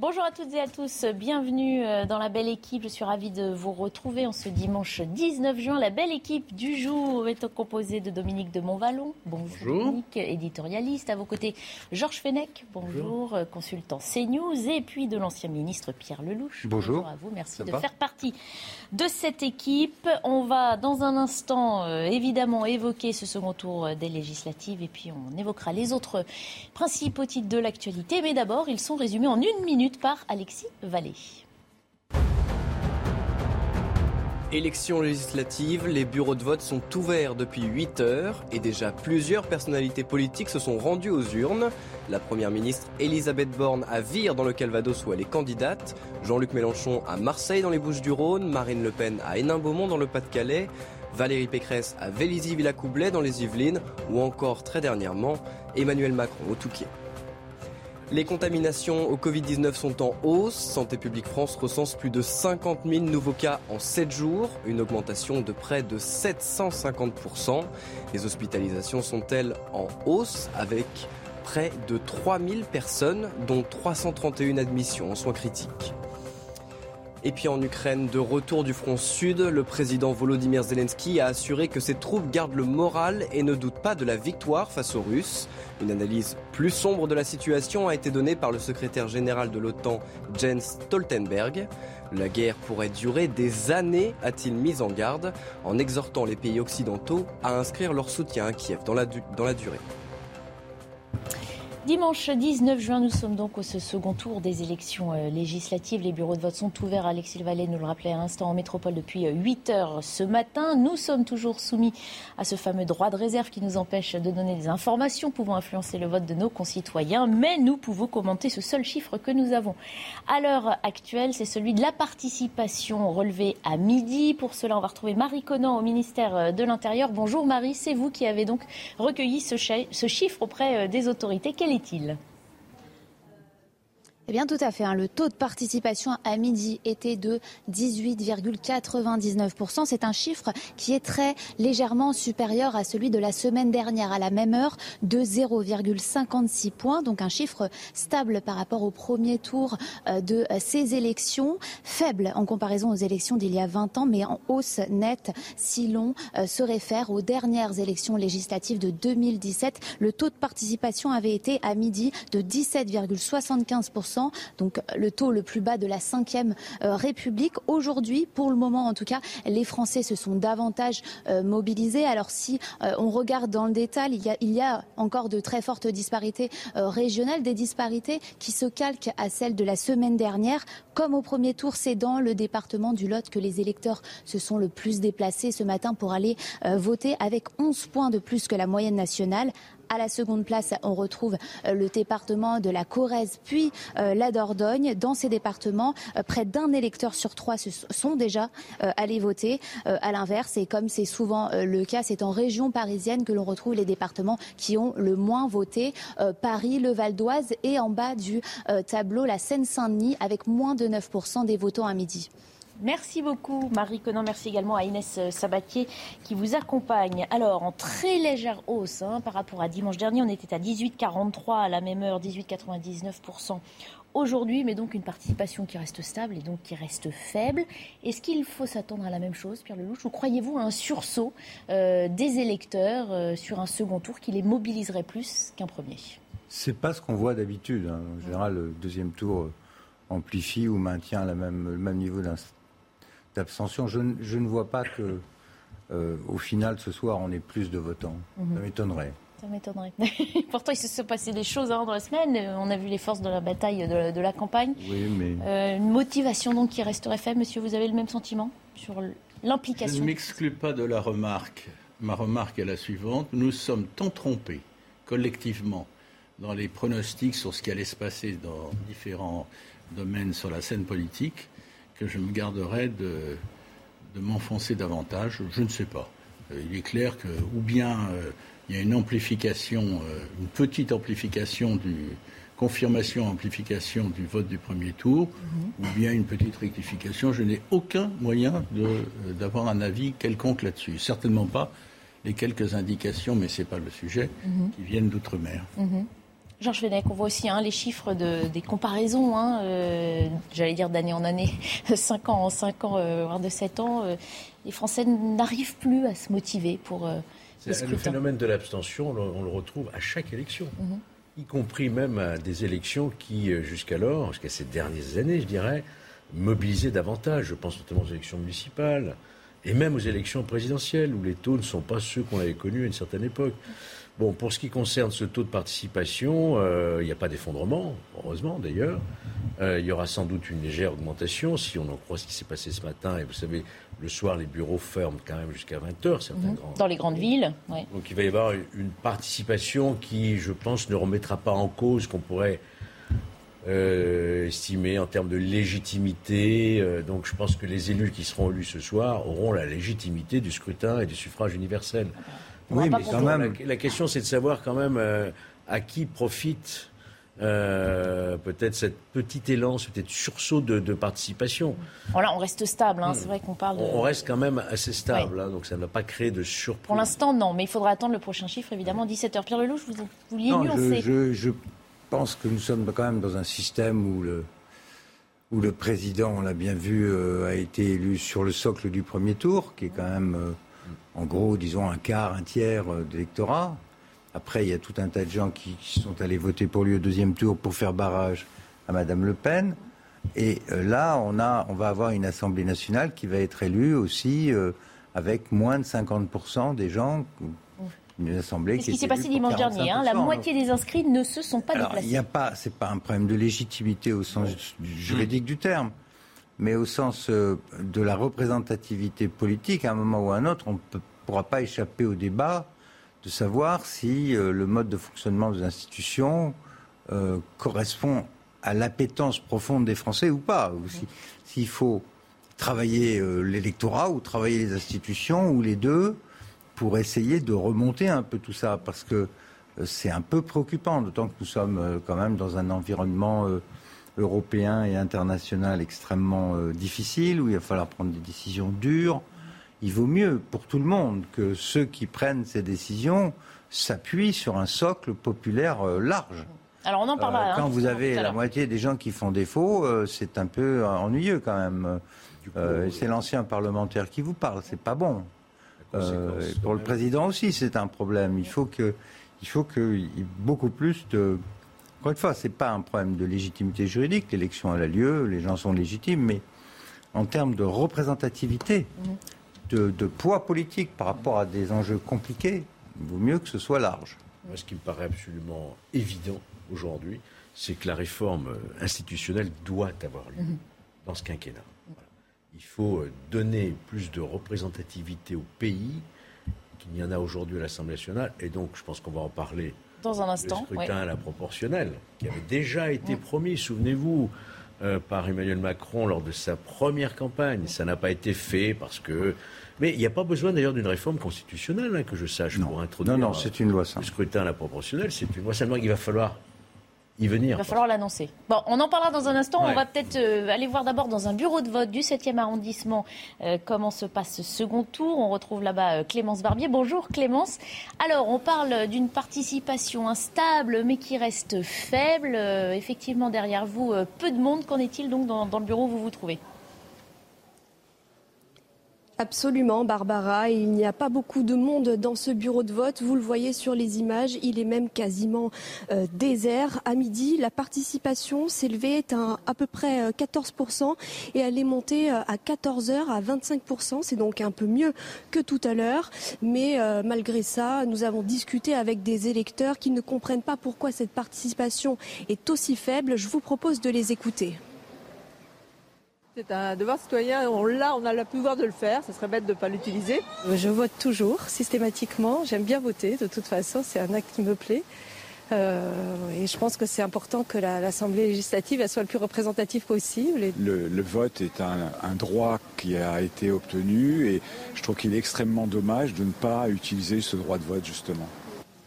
Bonjour à toutes et à tous, bienvenue euh, dans la belle équipe. Je suis ravie de vous retrouver en ce dimanche 19 juin. La belle équipe du jour est composée de Dominique de Montvalon. Bonjour, Dominique, éditorialiste. À vos côtés, Georges Fenech. Bonjour, euh, consultant CNews. Et puis de l'ancien ministre Pierre Lelouch. Bonjour. à vous, merci de faire partie de cette équipe. On va dans un instant euh, évidemment évoquer ce second tour des législatives et puis on évoquera les autres principaux titres de l'actualité. Mais d'abord, ils sont résumés en une minute par Alexis Vallée. Élections législatives, les bureaux de vote sont ouverts depuis 8 heures et déjà plusieurs personnalités politiques se sont rendues aux urnes. La première ministre Elisabeth Borne à Vire dans le Calvados où elle est candidate, Jean-Luc Mélenchon à Marseille dans les Bouches-du-Rhône, Marine Le Pen à Hénin-Beaumont dans le Pas-de-Calais, Valérie Pécresse à Vélizy-Villacoublay dans les Yvelines ou encore très dernièrement Emmanuel Macron au Touquet. Les contaminations au Covid-19 sont en hausse. Santé publique France recense plus de 50 000 nouveaux cas en 7 jours, une augmentation de près de 750%. Les hospitalisations sont-elles en hausse avec près de 3 000 personnes, dont 331 admissions en soins critiques? Et puis en Ukraine, de retour du front sud, le président Volodymyr Zelensky a assuré que ses troupes gardent le moral et ne doutent pas de la victoire face aux Russes. Une analyse plus sombre de la situation a été donnée par le secrétaire général de l'OTAN, Jens Stoltenberg. La guerre pourrait durer des années, a-t-il mis en garde, en exhortant les pays occidentaux à inscrire leur soutien à Kiev dans la, dans la durée. Dimanche 19 juin, nous sommes donc au second tour des élections euh, législatives. Les bureaux de vote sont ouverts. Alexis Vallée nous le rappelait à l'instant en métropole depuis 8 euh, heures ce matin. Nous sommes toujours soumis à ce fameux droit de réserve qui nous empêche de donner des informations pouvant influencer le vote de nos concitoyens. Mais nous pouvons commenter ce seul chiffre que nous avons. À l'heure actuelle, c'est celui de la participation relevée à midi. Pour cela, on va retrouver Marie Conan au ministère euh, de l'Intérieur. Bonjour Marie, c'est vous qui avez donc recueilli ce, chiffre auprès des autorités est-il eh bien, tout à fait. Hein. Le taux de participation à midi était de 18,99%. C'est un chiffre qui est très légèrement supérieur à celui de la semaine dernière, à la même heure, de 0,56 points. Donc un chiffre stable par rapport au premier tour euh, de ces élections. Faible en comparaison aux élections d'il y a 20 ans, mais en hausse nette si l'on euh, se réfère aux dernières élections législatives de 2017. Le taux de participation avait été à midi de 17,75% donc le taux le plus bas de la 5e euh, République. Aujourd'hui, pour le moment en tout cas, les Français se sont davantage euh, mobilisés. Alors si euh, on regarde dans le détail, il y, a, il y a encore de très fortes disparités régionales, des disparités qui se calquent à celles de la semaine dernière. Comme au premier tour, c'est dans le département du Lot que les électeurs se sont le plus déplacés ce matin pour aller voter avec 11 points de plus que la moyenne nationale. À la seconde place, on retrouve euh, le département de la Corrèze, puis euh, la Dordogne. Dans ces départements, euh, près d'un électeur sur trois sont déjà allés voter. À l'inverse, et comme c'est souvent le cas, c'est en région parisienne que l'on retrouve les départements qui ont le moins voté. Paris, le Val d'Oise et en bas du tableau, la Seine-Saint-Denis, avec moins de 9% des votants à midi. Merci beaucoup Marie Conan, merci également à Inès euh, Sabatier qui vous accompagne. Alors en très légère hausse hein, par rapport à dimanche dernier, on était à 18,43 à la même heure, 18,99% aujourd'hui, mais donc une participation qui reste stable et donc qui reste faible. Est-ce qu'il faut s'attendre à la même chose, Pierre Lelouch, ou croyez-vous à un sursaut euh, des électeurs euh, sur un second tour qui les mobiliserait plus qu'un premier? C'est pas ce qu'on voit d'habitude. Hein. En général, le deuxième tour amplifie ou maintient le même niveau d'abstention. Je, ne vois pas que, euh, au final, ce soir, on ait plus de votants. Mhm. Ça m'étonnerait. Ça m'étonnerait. Pourtant, il se sont passé des choses avant dans la semaine. On a vu les forces de la bataille de, la campagne. Oui, mais... Euh, une motivation donc qui resterait faible. Monsieur, vous avez le même sentiment sur l'implication? Je ne m'exclus pas de la remarque. Ma remarque est la suivante. Nous sommes tant trompés, collectivement, dans les pronostics sur ce qui allait se passer dans différents domaines sur la scène politique, que je me garderai de, de m'enfoncer davantage. Je ne sais pas. Euh, il est clair que, ou bien euh, il y a une amplification, euh, une petite amplification du confirmation, amplification du vote du premier tour, mhm. ou bien une petite rectification. Je n'ai aucun moyen d'avoir un avis quelconque là-dessus. Certainement pas les quelques indications, mais ce n'est pas le sujet, mhm. qui viennent d'outre-mer. Mhm. Georges Fenech, on voit aussi hein, les chiffres des comparaisons, hein, euh, j'allais dire d'année en année, 5 ans en 5 ans, voire de 7 ans. les Français n'arrivent plus à se motiver pour le phénomène de l'abstention, on le retrouve à chaque élection, mhm. y compris même à des élections qui, euh, jusqu'alors, jusqu'à ces dernières années, je dirais, mobilisaient davantage. Je pense notamment aux élections municipales et même aux élections présidentielles, où les taux ne sont pas ceux qu'on avait connus à une certaine époque. Bon, pour ce qui concerne ce taux de participation, euh, il n'y a pas d'effondrement, heureusement d'ailleurs. Euh, il y aura sans doute une légère augmentation si on en croit ce qui s'est passé ce matin. Et vous savez, le soir, les bureaux ferment quand même jusqu'à 20h. Certains mhm. Dans les grandes villes. Donc il va y avoir une participation qui, je pense, ne remettra pas en cause qu'on pourrait euh, estimer en termes de légitimité. donc je pense que les élus qui seront élus ce soir auront la légitimité du scrutin et du suffrage universel. Oui, mais quand même. La, question, c'est de savoir quand même euh, à qui profite euh, peut-être cette petit élan, ce petit sursaut de, participation. Voilà, on reste stable, hein, c'est vrai qu'on parle de... On reste quand même assez stable, hein, donc ça ne va pas créer de surprise. Pour l'instant, non, mais il faudra attendre le prochain chiffre, évidemment, 17h. Pierre Lelouch, vous vouliez non, nuancer je, je, pense que nous sommes quand même dans un système où le, où le président, on l'a bien vu, euh, a été élu sur le socle du premier tour, qui est quand même en gros, disons, un quart, un tiers euh, d'électorat. Après, il y a tout un tas de gens qui, sont allés voter pour lui au deuxième tour pour faire barrage à Madame Le Pen. Et euh, là, on, a, on va avoir une Assemblée nationale qui va être élue aussi euh, avec moins de 50% des gens. Une assemblée qui, ce qui s'est passé dimanche dernier. Hein. la moitié des inscrits ne se sont pas déplacés. Il n'y a pas, c'est pas un problème de légitimité au sens juridique du terme mais au sens euh, de la représentativité politique, à un moment ou à un autre, on ne pourra pas échapper au débat de savoir si euh, le mode de fonctionnement des institutions euh, correspond à l'appétence profonde des Français ou pas, ou s'il faut travailler l'électorat ou travailler les institutions ou les deux pour essayer de remonter un peu tout ça, parce que c'est un peu préoccupant, d'autant que nous sommes quand même dans un environnement européen et international extrêmement euh, difficile, où il va falloir prendre des décisions dures. Il vaut mieux pour tout le monde que ceux qui prennent ces décisions s'appuient sur un socle populaire euh, large. Alors on en parlera. Euh, hein, quand vous avez la moitié des gens qui font défaut, c'est un peu ennuyeux quand même. c'est l'ancien parlementaire qui vous parle, c'est pas bon. pour le président aussi, c'est un problème. Il faut que, il faut qu'il y ait beaucoup plus de encore une fois, ce n'est pas un problème de légitimité juridique. L'élection a lieu, les gens sont légitimes, mais en termes de représentativité, de, poids politique par rapport à des enjeux compliqués, il vaut mieux que ce soit large. Moi, ce qui me paraît absolument évident aujourd'hui, c'est que la réforme institutionnelle doit avoir lieu mhm. dans ce quinquennat. Il faut euh, donner plus de représentativité au pays qu'il n'y en a aujourd'hui à l'Assemblée nationale, et donc je pense qu'on va en parler dans un instant. Le scrutin à la proportionnelle, qui avait déjà été promis, souvenez-vous, euh, par Emmanuel Macron lors de sa première campagne. Ça n'a pas été fait parce que. Mais il n'y a pas besoin d'ailleurs d'une réforme constitutionnelle, hein, que je sache, pour introduire. Non, non, c'est une loi ça. Le scrutin à la proportionnelle, c'est une loi. Seulement qu'il va falloir il va falloir l'annoncer. Bon, on en parlera dans un instant. On va peut-être euh, aller voir d'abord dans un bureau de vote du 7e arrondissement euh, comment se passe ce second tour. On retrouve là-bas euh, Clémence Barbier. Bonjour Clémence. Alors, on parle d'une participation instable mais qui reste faible. effectivement, derrière vous, peu de monde. Qu'en est-il donc dans le bureau où vous vous trouvez? Absolument, Barbara. Il n'y a pas beaucoup de monde dans ce bureau de vote. Vous le voyez sur les images, il est même quasiment euh, désert. À midi, la participation s'élevait à à peu près 14% euh, et elle est montée euh, à 14 heures à 25%. C'est donc un peu mieux que tout à l'heure. Mais malgré ça, nous avons discuté avec des électeurs qui ne comprennent pas pourquoi cette participation est aussi faible. Je vous propose de les écouter. C'est un devoir citoyen, on l'a, on a le pouvoir de le faire, ça serait bête de ne pas l'utiliser. Je vote toujours, systématiquement, j'aime bien voter, de toute façon, c'est un acte qui me plaît. Euh, et je pense que c'est important que l'Assemblée législative soit le plus représentative possible. Le, vote est un, droit qui a été obtenu et je trouve qu'il est extrêmement dommage de ne pas utiliser ce droit de vote justement.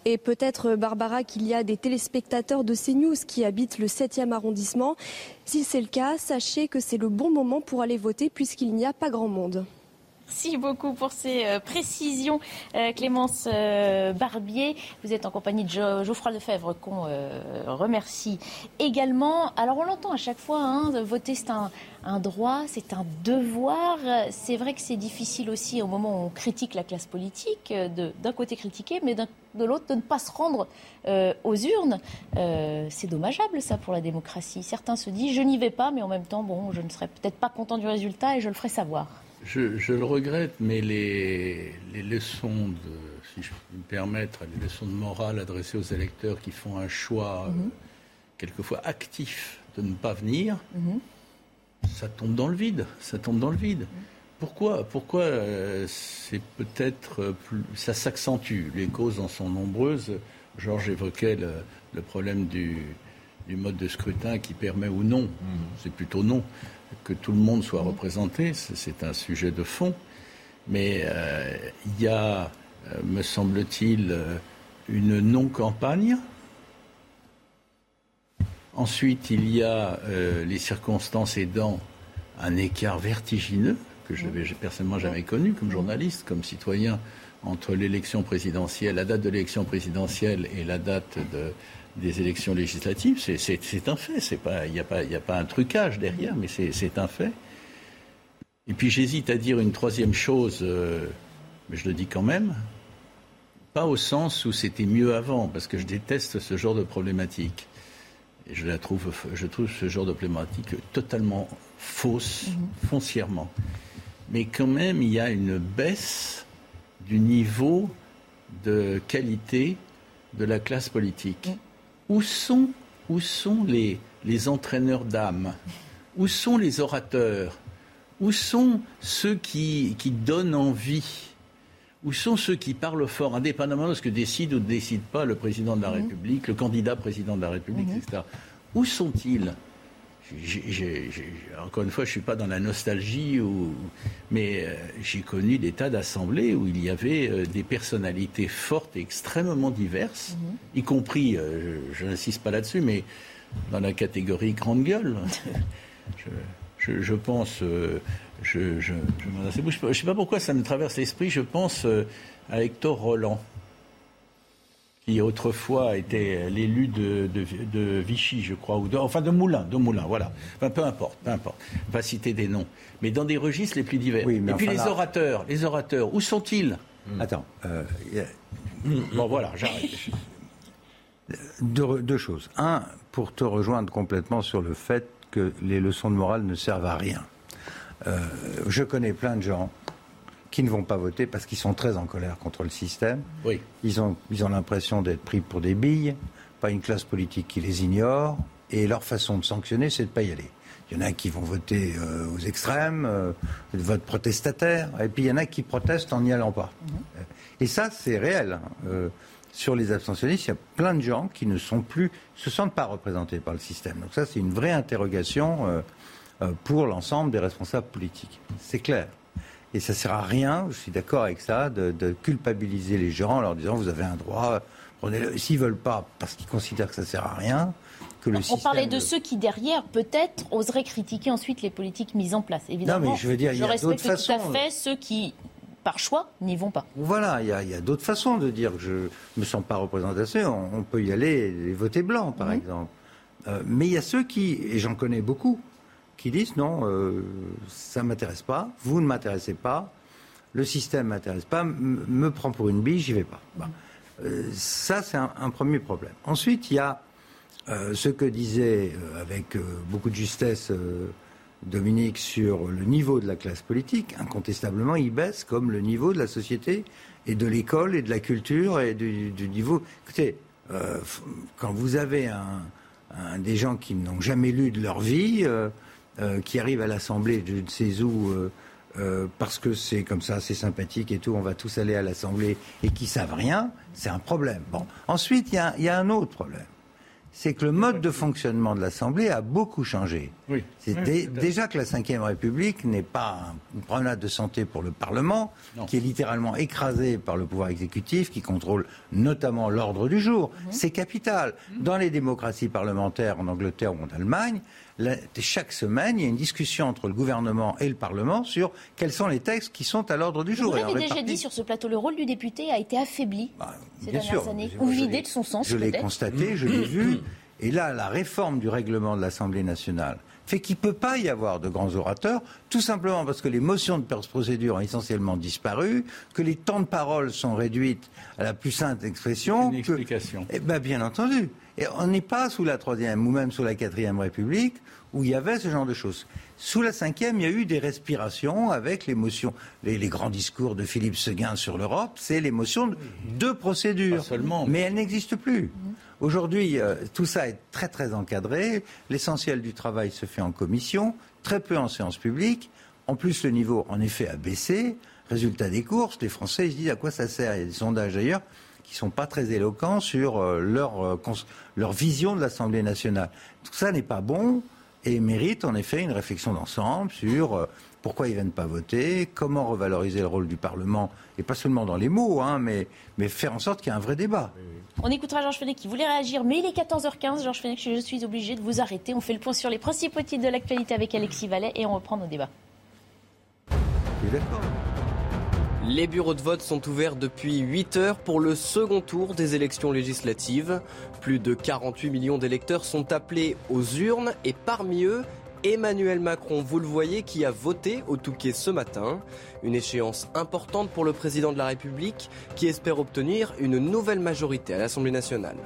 Et peut-être, Barbara, qu'il y a des téléspectateurs de CNews qui habitent le 7e arrondissement. Si c'est le cas, sachez que c'est le bon moment pour aller voter puisqu'il n'y a pas grand monde. Merci beaucoup pour ces euh, précisions, euh, Clémence euh, Barbier. Vous êtes en compagnie de Geoffroy Lefebvre qu'on remercie également. Alors on l'entend à chaque fois, hein, voter c'est un, droit, c'est un devoir. C'est vrai que c'est difficile aussi au moment où on critique la classe politique, d'un côté critiquer, mais de l'autre de ne pas se rendre aux urnes. c'est dommageable ça pour la démocratie. Certains se disent je n'y vais pas, mais en même temps, bon, je ne serai peut-être pas content du résultat et je le ferai savoir. Je, le regrette, mais les, leçons de, si je puis me permettre, les leçons de morale adressées aux électeurs qui font un choix mhm. quelquefois actif de ne pas venir, mhm. ça tombe dans le vide. Ça tombe dans le vide. Pourquoi Pourquoi euh, c'est peut-être plus, ça s'accentue? Les causes en sont nombreuses. Georges évoquait le, problème du, mode de scrutin qui permet ou non, mhm. c'est plutôt non, que tout le monde soit représenté, c'est un sujet de fond. Mais euh, il y a, euh, me semble-t-il, euh, une non-campagne. Ensuite, il y a les circonstances aidant un écart vertigineux que je n'avais personnellement jamais connu comme journaliste, comme citoyen, entre l'élection présidentielle, la date de l'élection présidentielle et la date de, des élections législatives, c'est un fait. Il n'y a, pas, a pas un trucage derrière, mais c'est un fait. Et puis j'hésite à dire une troisième chose, euh, mais je le dis quand même, pas au sens où c'était mieux avant, parce que je déteste ce genre de problématique. Et je la trouve, je trouve ce genre de problématique totalement fausse, mhm. foncièrement. Mais quand même, il y a une baisse du niveau de qualité de la classe politique. Où sont, où sont les, les entraîneurs d'âme? Où sont les orateurs? Où sont ceux qui, qui donnent envie? Où sont ceux qui parlent fort, indépendamment de ce que décide ou ne décide pas le président de la mmh. République, le candidat président de la République, mmh. etc. Où sont-ils? Encore une fois, je ne suis pas dans la nostalgie, mais euh, j'ai connu des tas d'assemblées où il y avait euh, des personnalités fortes et extrêmement diverses, mhm. y compris, euh, je, n'insiste pas là-dessus, mais dans la catégorie grande gueule. je, pense, je ne sais pas pourquoi ça me traverse l'esprit, je pense à Hector Roland qui autrefois était l'élu de, de, Vichy, je crois, ou de, enfin de Moulin, de Moulin, voilà. Enfin, peu importe, peu importe. On va citer des noms. Mais dans des registres les plus divers. Et puis les orateurs, les orateurs, où sont-ils? Hmm. Attends. Euh, bon, voilà, j'arrête. Deux, choses. Un, pour te rejoindre complètement sur le fait que les leçons de morale ne servent à rien. Euh, je connais plein de gens qui ne vont pas voter parce qu'ils sont très en colère contre le système. Oui. Ils ont ils ont l'impression d'être pris pour des billes, pas une classe politique qui les ignore, et leur façon de sanctionner, c'est de ne pas y aller. Il y en a qui vont voter euh, aux extrêmes, euh, vote protestataire, et puis il y en a qui protestent en n'y allant pas. Et ça, c'est réel. Hein. Euh, sur les abstentionnistes, il y a plein de gens qui ne sont plus, se sentent pas représentés par le système. Donc ça, c'est une vraie interrogation euh, pour l'ensemble des responsables politiques. C'est clair. Et ça sert à rien, je suis d'accord avec ça, de, culpabiliser les gens en leur disant vous avez un droit, prenez-le. S'ils veulent pas, parce qu'ils considèrent que ça sert à rien, que le On parlait de ceux qui derrière peut-être oseraient critiquer ensuite les politiques mises en place. Évidemment, non, mais je veux dire, il y a d'autres façons. tout à fait ceux qui par choix, n'y vont pas. Voilà, il y a, d'autres façons de dire que je ne me sens pas représenté. On, on, peut y aller et voter blanc, par mhm. exemple. Euh, mais il y a ceux qui, et j'en connais beaucoup, qui disent non, euh, ça ne m'intéresse pas, vous ne m'intéressez pas, le système ne m'intéresse pas, me prend pour une bille, j'y vais pas. Euh, ça, c'est un, premier problème. Ensuite, il y a euh, ce que disait avec beaucoup de justesse Dominique sur le niveau de la classe politique. Incontestablement, il baisse comme le niveau de la société et de l'école et de la culture et du, niveau. Écoutez, quand vous avez un, des gens qui n'ont jamais lu de leur vie, euh, qui arrivent à l'Assemblée, je ne sais où, euh, euh, parce que c'est comme ça, c'est sympathique et tout, on va tous aller à l'Assemblée, et qui savent rien, c'est un problème. Bon. Ensuite, il y, a un autre problème. c'est que le mode de fonctionnement de l'Assemblée a beaucoup changé. Oui. C'est dé- déjà que la Ve République n'est pas une promenade de santé pour le Parlement, Non. qui est littéralement écrasé par le pouvoir exécutif, qui contrôle notamment l'ordre du jour. C'est capital. Dans les démocraties parlementaires en Angleterre ou en Allemagne, la- chaque semaine, il y a une discussion entre le gouvernement et le Parlement sur quels sont les textes qui sont à l'ordre du Vous jour. Et l'avez déjà dit sur ce plateau, le rôle du député a été affaibli Bah, ces dernières sûr. années, Je- ou vidé l'ai- de son sens Je l'ai constaté, je l'ai vu. Et là, la réforme du règlement de l'Assemblée nationale fait qu'il ne peut pas y avoir de grands orateurs, tout simplement parce que les motions de procédure ont essentiellement disparu, que les temps de parole sont réduits à la plus simple expression. Une que- explication. Eh ben, bien entendu. Et on n'est pas sous la troisième ou même sous la quatrième République où il y avait ce genre de choses. Sous la cinquième, il y a eu des respirations avec l'émotion, les, les grands discours de Philippe Seguin sur l'Europe, c'est l'émotion de, de procédure. Pas seulement. Mais elle n'existe plus. Aujourd'hui, euh, tout ça est très très encadré. L'essentiel du travail se fait en commission, très peu en séance publique. En plus, le niveau, en effet, a baissé. Résultat des courses, les Français ils se disent à quoi ça sert? Il y a des sondages d'ailleurs qui sont pas très éloquents sur euh, leur, euh, leur vision de l'Assemblée nationale. Tout ça n'est pas bon et mérite en effet une réflexion d'ensemble sur euh, pourquoi ils viennent pas voter, comment revaloriser le rôle du Parlement, et pas seulement dans les mots, hein, mais, mais faire en sorte qu'il y ait un vrai débat. On écoutera Georges Fenech qui voulait réagir, mais il est 14h15. Georges Fenech, je suis obligé de vous arrêter. On fait le point sur les principaux titres de l'actualité avec Alexis Vallet et on reprend nos débats. Les bureaux de vote sont ouverts depuis 8 heures pour le second tour des élections législatives. Plus de 48 millions d'électeurs sont appelés aux urnes et parmi eux, Emmanuel Macron, vous le voyez, qui a voté au Touquet ce matin. Une échéance importante pour le président de la République qui espère obtenir une nouvelle majorité à l'Assemblée nationale.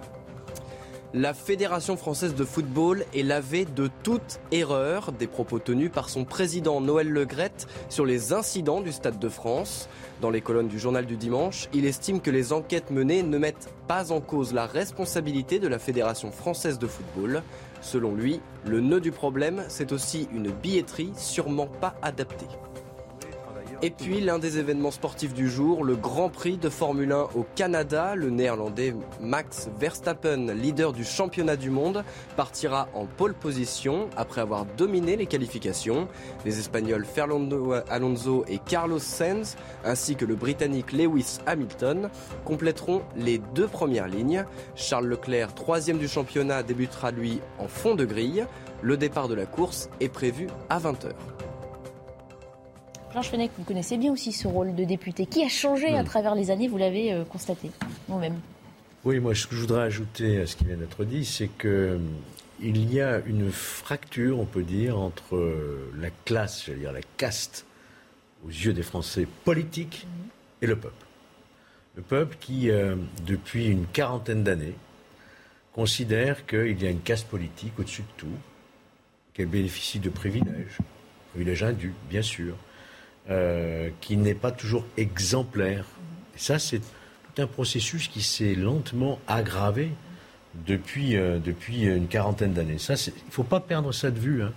La Fédération française de football est lavée de toute erreur des propos tenus par son président Noël Legrette sur les incidents du Stade de France. Dans les colonnes du journal du dimanche, il estime que les enquêtes menées ne mettent pas en cause la responsabilité de la Fédération française de football. Selon lui, le nœud du problème, c'est aussi une billetterie sûrement pas adaptée. Et puis l'un des événements sportifs du jour, le Grand Prix de Formule 1 au Canada. Le néerlandais Max Verstappen, leader du championnat du monde, partira en pole position après avoir dominé les qualifications. Les Espagnols Fernando Alonso et Carlos Sainz, ainsi que le Britannique Lewis Hamilton, compléteront les deux premières lignes. Charles Leclerc, troisième du championnat, débutera lui en fond de grille. Le départ de la course est prévu à 20h. Georges Fenech, vous connaissez bien aussi ce rôle de député qui a changé à travers les années, vous l'avez euh, constaté vous-même. Oui, moi, ce que je voudrais ajouter à ce qui vient d'être dit, c'est que euh, il y a une fracture, on peut dire, entre euh, la classe, j'allais dire la caste, aux yeux des Français politiques, et le peuple. Le peuple qui, euh, depuis une quarantaine d'années, considère qu'il y a une caste politique au-dessus de tout, qu'elle bénéficie de privilèges, privilèges indus, bien sûr, euh, qui n'est pas toujours exemplaire. Et ça, c'est tout un processus qui s'est lentement aggravé depuis, euh, depuis une quarantaine d'années. Ça, il ne faut pas perdre ça de vue. hein.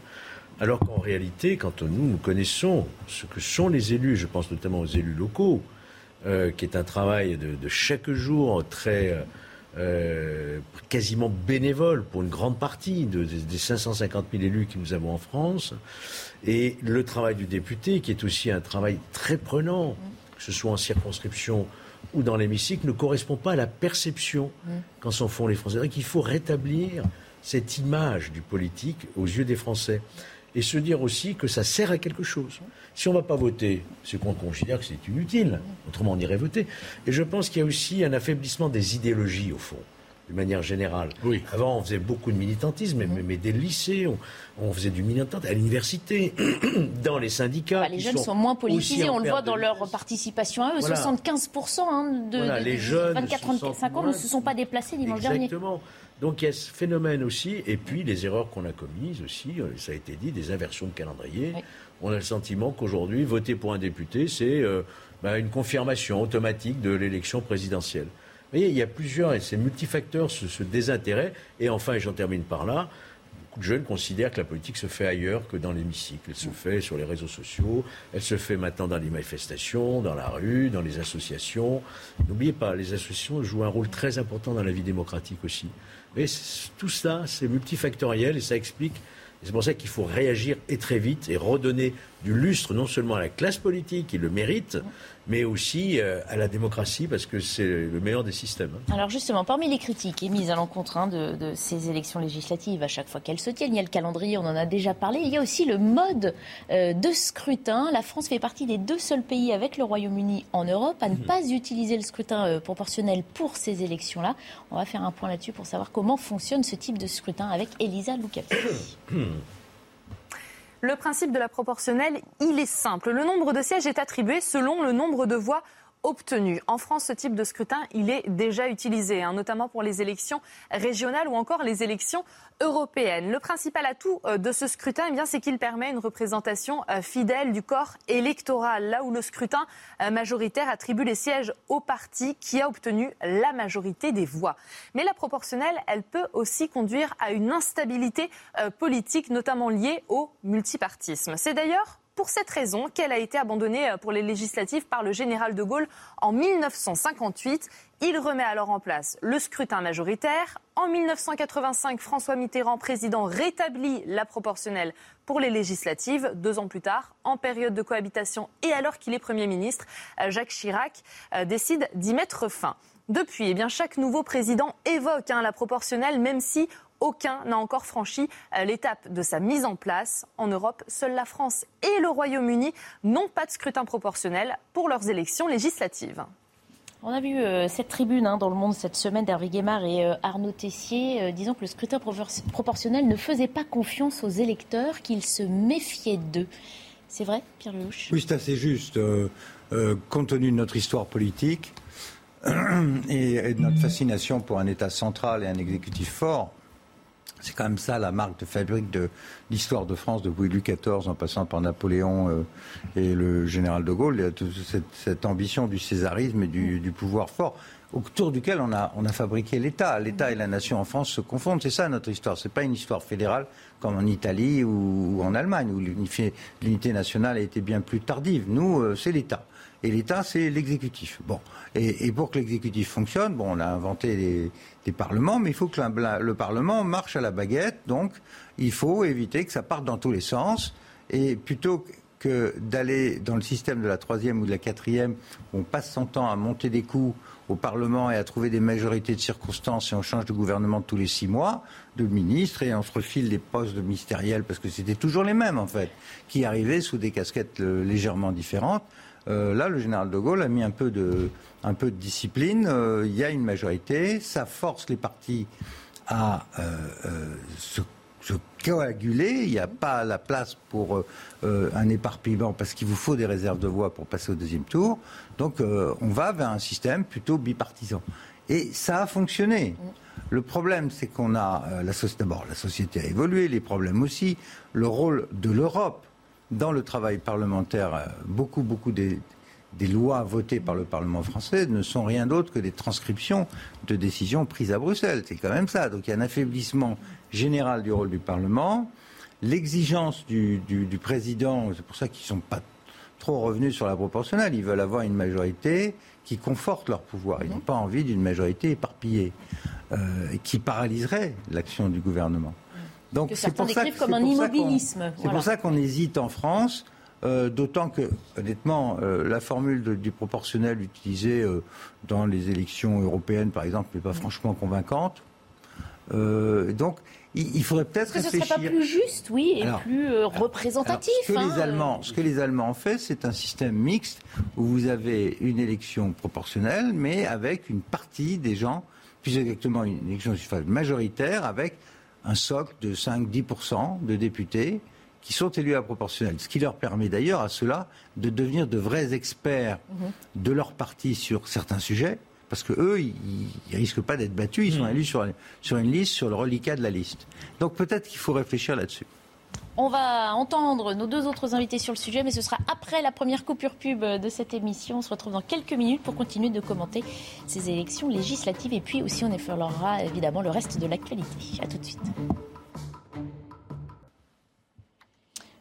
Alors qu'en réalité, quand nous, nous connaissons ce que sont les élus, je pense notamment aux élus locaux, euh, qui est un travail de chaque jour très euh, quasiment bénévole pour une grande partie de- des- des 550 000 élus que nous avons en France, et le travail du député, qui est aussi un travail très prenant, que ce soit en circonscription ou dans l'hémicycle, ne correspond pas à la perception qu'en s'en font les Français. Donc il faut rétablir cette image du politique aux yeux des Français et se dire aussi que ça sert à quelque chose. Si on ne va pas voter, c'est qu'on considère que c'est inutile. Autrement, on irait voter. Et je pense qu'il y a aussi un affaiblissement des idéologies, au fond, de manière générale. Oui. Avant, on faisait beaucoup de militantisme, mais, mais dès le lycée, on, on faisait du militantisme à l'université, dans les syndicats. Bah, les jeunes sont, moins politisés, on le voit dans leur participation à eux. Voilà. 75% hein, de, Voilà, de- les de jeunes 24-35 se ans ne se sont pas déplacés dimanche dernier. Exactement. Donc il y a ce phénomène aussi, et puis les erreurs qu'on a commises aussi, euh, ça a été dit, des inversions de calendrier. Oui. On a le sentiment qu'aujourd'hui, voter pour un député, c'est euh, bah, une confirmation automatique de l'élection présidentielle. Vous voyez, il y a plusieurs, et c'est multifacteurs, ce, ce désintérêt. Et enfin, et j'en termine par là, de jeunes considèrent que la politique se fait ailleurs que dans l'hémicycle. Elle se fait sur les réseaux sociaux, elle se fait maintenant dans les manifestations, dans la rue, dans les associations. N'oubliez pas, les associations jouent un rôle très important dans la vie démocratique aussi. Mais tout ça, c'est multifactoriel et ça explique c'est pour ça qu'il faut réagir et très vite et redonner du lustre non seulement à la classe politique qui le mérite, mais aussi euh, à la démocratie parce que c'est le meilleur des systèmes. Hein. Alors justement, parmi les critiques émises à l'encontre hein, de, ces élections législatives, à chaque fois qu'elles se tiennent, il y a le calendrier, on en a déjà parlé, il y a aussi le mode euh, de scrutin. La France fait partie des deux seuls pays avec le Royaume-Uni en Europe à ne mhm. pas utiliser le scrutin euh, proportionnel pour ces élections-là. On va faire un point là-dessus pour savoir comment fonctionne ce type de scrutin avec Elisa Lukacs. Le principe de la proportionnelle, il est simple. Le nombre de sièges est attribué selon le nombre de voix obtenu. En France, ce type de scrutin, il est déjà utilisé, hein, notamment pour les élections régionales ou encore les élections européennes. Le principal atout euh, de ce scrutin, eh c'est qu'il permet une représentation euh, fidèle du corps électoral, là où le scrutin euh, majoritaire attribue les sièges au parti qui a obtenu la majorité des voix. Mais la proportionnelle, elle peut aussi conduire à une instabilité politique, notamment liée au multipartisme. C'est d'ailleurs pour cette raison qu'elle a été abandonnée euh, pour les législatives par le général de Gaulle en 1958. Il remet alors en place le scrutin majoritaire. En 1985, François Mitterrand, président, rétablit la proportionnelle pour les législatives. Deux ans plus tard, en période de cohabitation et alors qu'il est Premier ministre, euh, Jacques Chirac euh, décide d'y mettre fin. Depuis, eh bien, chaque nouveau président évoque hein, la proportionnelle, même si aucun n'a encore franchi euh, l'étape de sa mise en place. En Europe, seule la France et le Royaume-Uni n'ont pas de scrutin proportionnel pour leurs élections législatives. On a vu euh, cette tribune hein, dans le monde cette semaine d'Hervé Guémard et euh, Arnaud Tessier disant que le scrutin proportionnel ne faisait pas confiance aux électeurs, qu'ils se méfiaient d'eux. C'est vrai, Pierre Lelouch? Oui, c'est assez juste. compte tenu de notre histoire politique et de notre fascination pour un État central et un exécutif fort, c'est quand même ça la marque de fabrique de l'histoire de France depuis Louis XIV en passant par Napoléon euh, et le général de Gaulle. Cette, ambition du césarisme et du, pouvoir fort autour duquel on a, fabriqué l'État. L'État et la nation en France se confondent. C'est ça notre histoire. C'est pas une histoire fédérale comme en Italie ou, en Allemagne où l'unité nationale a été bien plus tardive. Nous, euh, c'est l'État. Et l'État, c'est l'exécutif. Bon. Et, pour que l'exécutif fonctionne, bon, on a inventé des, parlements, mais il faut que le Parlement marche à la baguette. Donc, il faut éviter que ça parte dans tous les sens. Et plutôt que d'aller dans le système de la troisième ou de la quatrième, où on passe son temps à monter des coups au Parlement et à trouver des majorités de circonstances et on change de gouvernement tous les six mois, de ministres, et on se refile des postes de ministériels, parce que c'était toujours les mêmes en fait, qui arrivaient sous des casquettes euh, légèrement différentes. Euh, là, le général de Gaulle a mis un peu de, discipline. Euh, il y a une majorité, ça force les partis à se, coaguler. Il n'y a pas la place pour un éparpillement parce qu'il vous faut des réserves de voix pour passer au deuxième tour. Donc, on va vers un système plutôt bipartisan. Et ça a fonctionné. Le problème, c'est qu'on a la. D'abord, la société a évolué, les problèmes aussi. Le rôle de l'Europe dans le travail parlementaire, euh, beaucoup, beaucoup des, lois votées par le Parlement français ne sont rien d'autre que des transcriptions de décisions prises à Bruxelles. C'est quand même ça. Donc il y a un affaiblissement général du rôle du Parlement. L'exigence du, président, c'est pour ça qu'ils ne sont pas trop revenus sur la proportionnelle. Ils veulent avoir une majorité qui conforte leur pouvoir. Ils n'ont pas envie d'une majorité éparpillée euh, qui paralyserait l'action du gouvernement. Donc c'est pour ça comme un immobilisme. C'est pour ça qu'on hésite en France. Euh, d'autant que, honnêtement, euh, la formule du proportionnel utilisée euh, dans les élections européennes, par exemple, n'est pas franchement convaincante. donc, il, faudrait peut-être réfléchir. Ce serait pas plus juste, oui, et plus représentatif ce, que les hein, Allemands, ce que les Allemands ont fait, c'est un système mixte où vous avez une élection proportionnelle, mais avec une partie des gens, plus exactement une élection majoritaire, avec un socle de 5-10% de députés qui sont élus à proportionnel. Ce qui leur permet d'ailleurs à ceux-là de devenir de vrais experts mhm. de leur parti sur certains sujets, parce que eux, ils, ne risquent pas d'être battus, ils sont mhm. élus sur, sur une liste, sur le reliquat de la liste. Donc peut-être qu'il faut réfléchir là-dessus. On va entendre nos deux autres invités sur le sujet, mais ce sera après la première coupure pub de cette émission. On se retrouve dans quelques minutes pour continuer de commenter ces élections législatives et puis aussi on effleurera évidemment le reste de l'actualité. A tout de suite.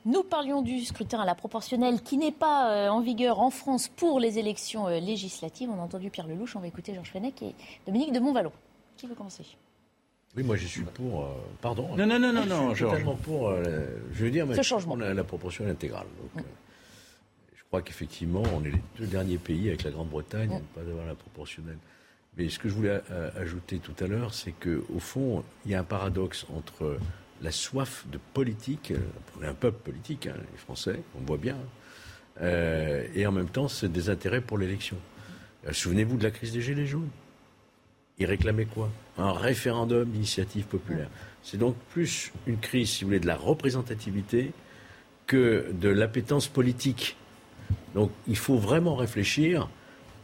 Nous parlions du scrutin à la proportionnelle qui n'est pas euh, en vigueur en France pour les élections euh, législatives. On a entendu Pierre Lelouch, on va écouter Georges Fenech et Dominique de Montvalon. Qui veut commencer? Oui, moi je suis pour. Euh, pardon. Non, non, non, non, non. Je suis totalement pour. Euh, je veux dire, Ce changement. La, la proportion intégrale. Donc, euh, je crois qu'effectivement, on est les deux derniers pays avec la Grande-Bretagne à ne pas avoir la proportionnelle. Mais ce que je voulais ajouter tout à l'heure, c'est qu'au fond, il y a un paradoxe entre la soif de politique, on est un peuple politique, hein, les Français, on voit bien, et en même temps, c'est des intérêts pour l'élection. Souvenez-vous de la crise des Gilets jaunes. Ils réclamaient quoi? Un référendum d'initiative populaire. C'est donc plus une crise, si vous voulez, de la représentativité que de l'appétence politique. Donc il faut vraiment réfléchir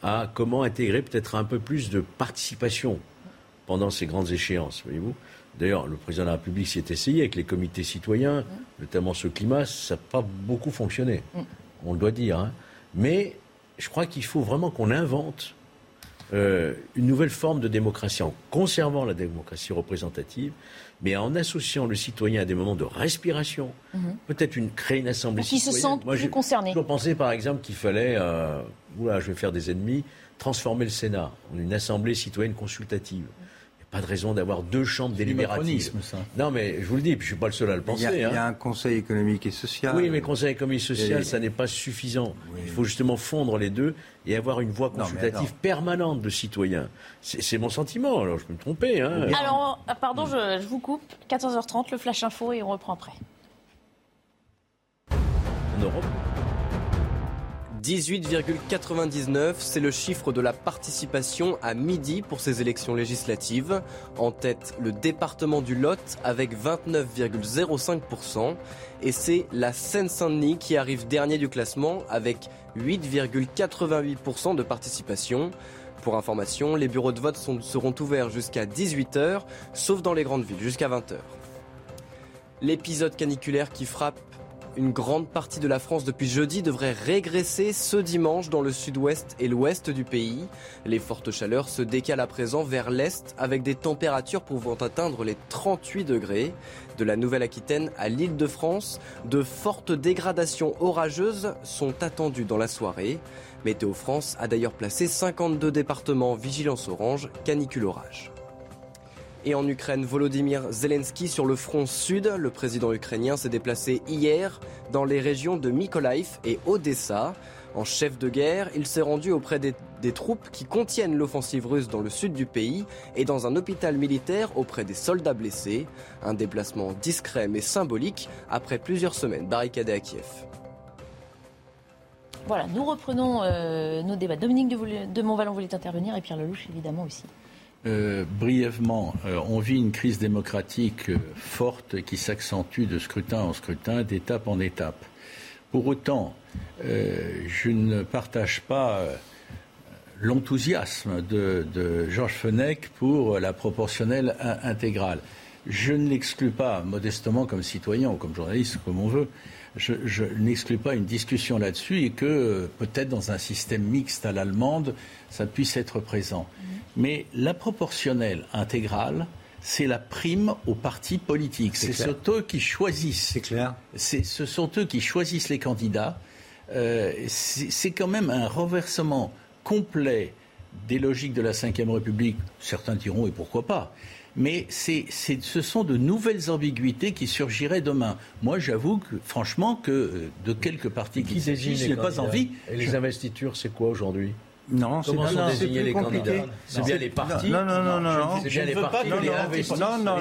à comment intégrer peut-être un peu plus de participation pendant ces grandes échéances, voyez-vous. D'ailleurs, le président de la République s'y est essayé avec les comités citoyens, notamment ce climat, ça n'a pas beaucoup fonctionné, on le doit dire. Hein. Mais je crois qu'il faut vraiment qu'on invente euh, une nouvelle forme de démocratie en conservant la démocratie représentative, mais en associant le citoyen à des moments de respiration, mhm. peut-être une, créer une assemblée Qui se sentent plus concernés. Je pensais par exemple qu'il fallait, euh, oula, je vais faire des ennemis, transformer le Sénat en une assemblée citoyenne consultative pas de raison d'avoir deux chambres délibératives. Ça. Non, mais je vous le dis, puis je suis pas le seul à le penser. Il y, a, il y a hein. un Conseil économique et social. Oui, mais Conseil économique et social, ça n'est pas suffisant. Il faut justement fondre les deux et avoir une voix consultative permanente de citoyens. C'est mon sentiment. Alors, je peux me tromper. Hein. Alors, ah, pardon, je, je vous coupe. 14h30, le flash info et on reprend après. En Europe 18,99, c'est le chiffre de la participation à midi pour ces élections législatives. En tête, le département du Lot avec 29,05%. Et c'est la Seine-Saint-Denis qui arrive dernier du classement avec 8,88% de participation. Pour information, les bureaux de vote seront ouverts jusqu'à 18h, sauf dans les grandes villes, jusqu'à 20h. L'épisode caniculaire qui frappe une grande partie de la France depuis jeudi devrait régresser ce dimanche dans le sud-ouest et l'ouest du pays. Les fortes chaleurs se décalent à présent vers l'est avec des températures pouvant atteindre les 38 degrés. De la Nouvelle-Aquitaine à l'île de France, de fortes dégradations orageuses sont attendues dans la soirée. Météo France a d'ailleurs placé 52 départements en vigilance orange canicule orage. Et en Ukraine, Volodymyr Zelensky sur le front sud. Le président ukrainien s'est déplacé hier dans les régions de Mykolaiv et Odessa. En chef de guerre, il s'est rendu auprès des, troupes qui contiennent l'offensive russe dans le sud du pays et dans un hôpital militaire auprès des soldats blessés. Un déplacement discret mais symbolique après plusieurs semaines barricadées à Kiev. Voilà, nous reprenons euh, nos débats. Dominique de, de Montvalon voulait intervenir et Pierre Lelouch évidemment aussi. Euh, brièvement, euh, on vit une crise démocratique euh, forte qui s'accentue de scrutin en scrutin, d'étape en étape. Pour autant, je ne partage pas l'enthousiasme de, Georges Fenech pour la proportionnelle intégrale. Je ne l'exclus pas modestement comme citoyen ou comme journaliste, comme on veut. Je n'exclus pas une discussion là-dessus et que peut-être dans un système mixte à l'allemande, ça puisse être présent. Mais la proportionnelle intégrale, c'est la prime aux partis politiques. C'est eux qui choisissent. C'est clair. Ce sont eux qui choisissent les candidats. Euh, c'est quand même un renversement complet des logiques de la Ve République. Certains diront, et pourquoi pas mais ce sont de nouvelles ambiguïtés qui surgiraient demain. Moi, j'avoue que, franchement, que euh, de quelques partis qui, qui je n'ai pas envie. Et les investitures, c'est quoi aujourd'hui? Non, c'est Comment sont désignés les candidats C'est bien les partis. Non, non, non, non. C'est bien les partis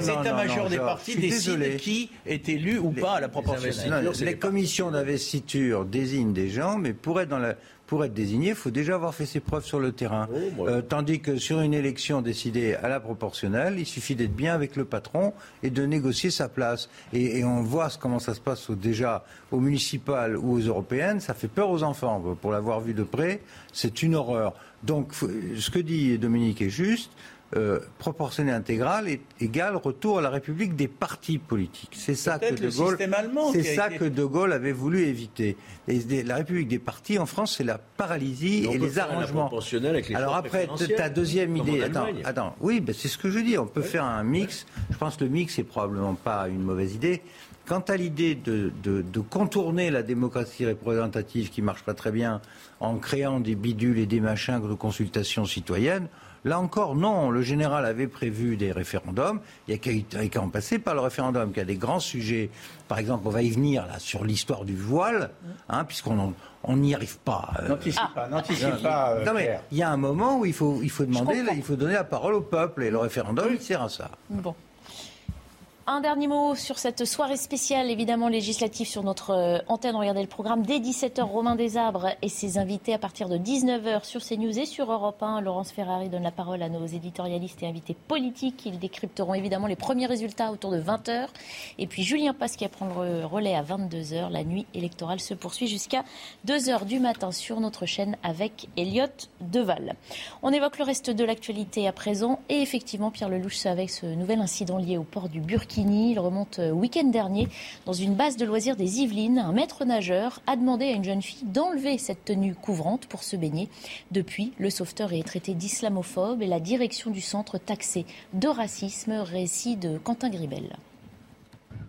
Les états-majors des partis décident qui est élu ou pas à la proportionnelle. Les commissions d'investiture désignent des gens, mais pour être dans la pour être désigné, il faut déjà avoir fait ses preuves sur le terrain. Oh, euh, tandis que sur une élection décidée à la proportionnelle, il suffit d'être bien avec le patron et de négocier sa place. Et, on voit comment ça se passe déjà aux municipales ou aux européennes. Ça fait peur aux enfants. Pour l'avoir vu de près, c'est une horreur. Donc, ce que dit Dominique est juste. Euh, proportionnée intégrale est égal retour à la République des partis politiques. C'est ça que De Gaulle, c'est ça que De Gaulle avait voulu éviter. la République des partis en France, c'est la paralysie et, les arrangements. Avec les Alors après, ta deuxième idée, attends, attends, oui, ben c'est ce que je dis. On peut faire un mix. Je pense que le mix est probablement pas une mauvaise idée. Quant à l'idée de, de, contourner la démocratie représentative qui marche pas très bien en créant des bidules et des machins de consultation citoyenne, Là encore, non. Le général avait prévu des référendums. Il n'y a qu'à en passer par le référendum, qui a des grands sujets. Par exemple, on va y venir là sur l'histoire du voile, hein, puisqu'on on n'y arrive pas. Euh. N'anticipe pas, n'anticipe pas. non, mais il y a un moment où il faut, il faut demander, il faut donner la parole au peuple, et le référendum, il sert à ça. Bon. Un dernier mot sur cette soirée spéciale, évidemment législative, sur notre euh, antenne. Regardez le programme dès 17h. Romain Desarbres et ses invités à partir de 19h sur CNews et sur Europe 1. Laurence Ferrari donne la parole à nos éditorialistes et invités politiques. Ils décrypteront évidemment les premiers résultats autour de 20h. Et puis Julien Pasquier prend le relais à 22h. La nuit électorale se poursuit jusqu'à 2h du matin sur notre chaîne avec Elliot Deval. On évoque le reste de l'actualité à présent. Et effectivement, Pierre Lelouch avec ce nouvel incident lié au port du Burkina il remonte euh, week-end dernier dans une base de loisirs des Yvelines. Un maître nageur a demandé à une jeune fille d'enlever cette tenue couvrante pour se baigner. Depuis, le sauveteur est traité d'islamophobe et la direction du centre taxé de racisme. Récit de Quentin Gribel.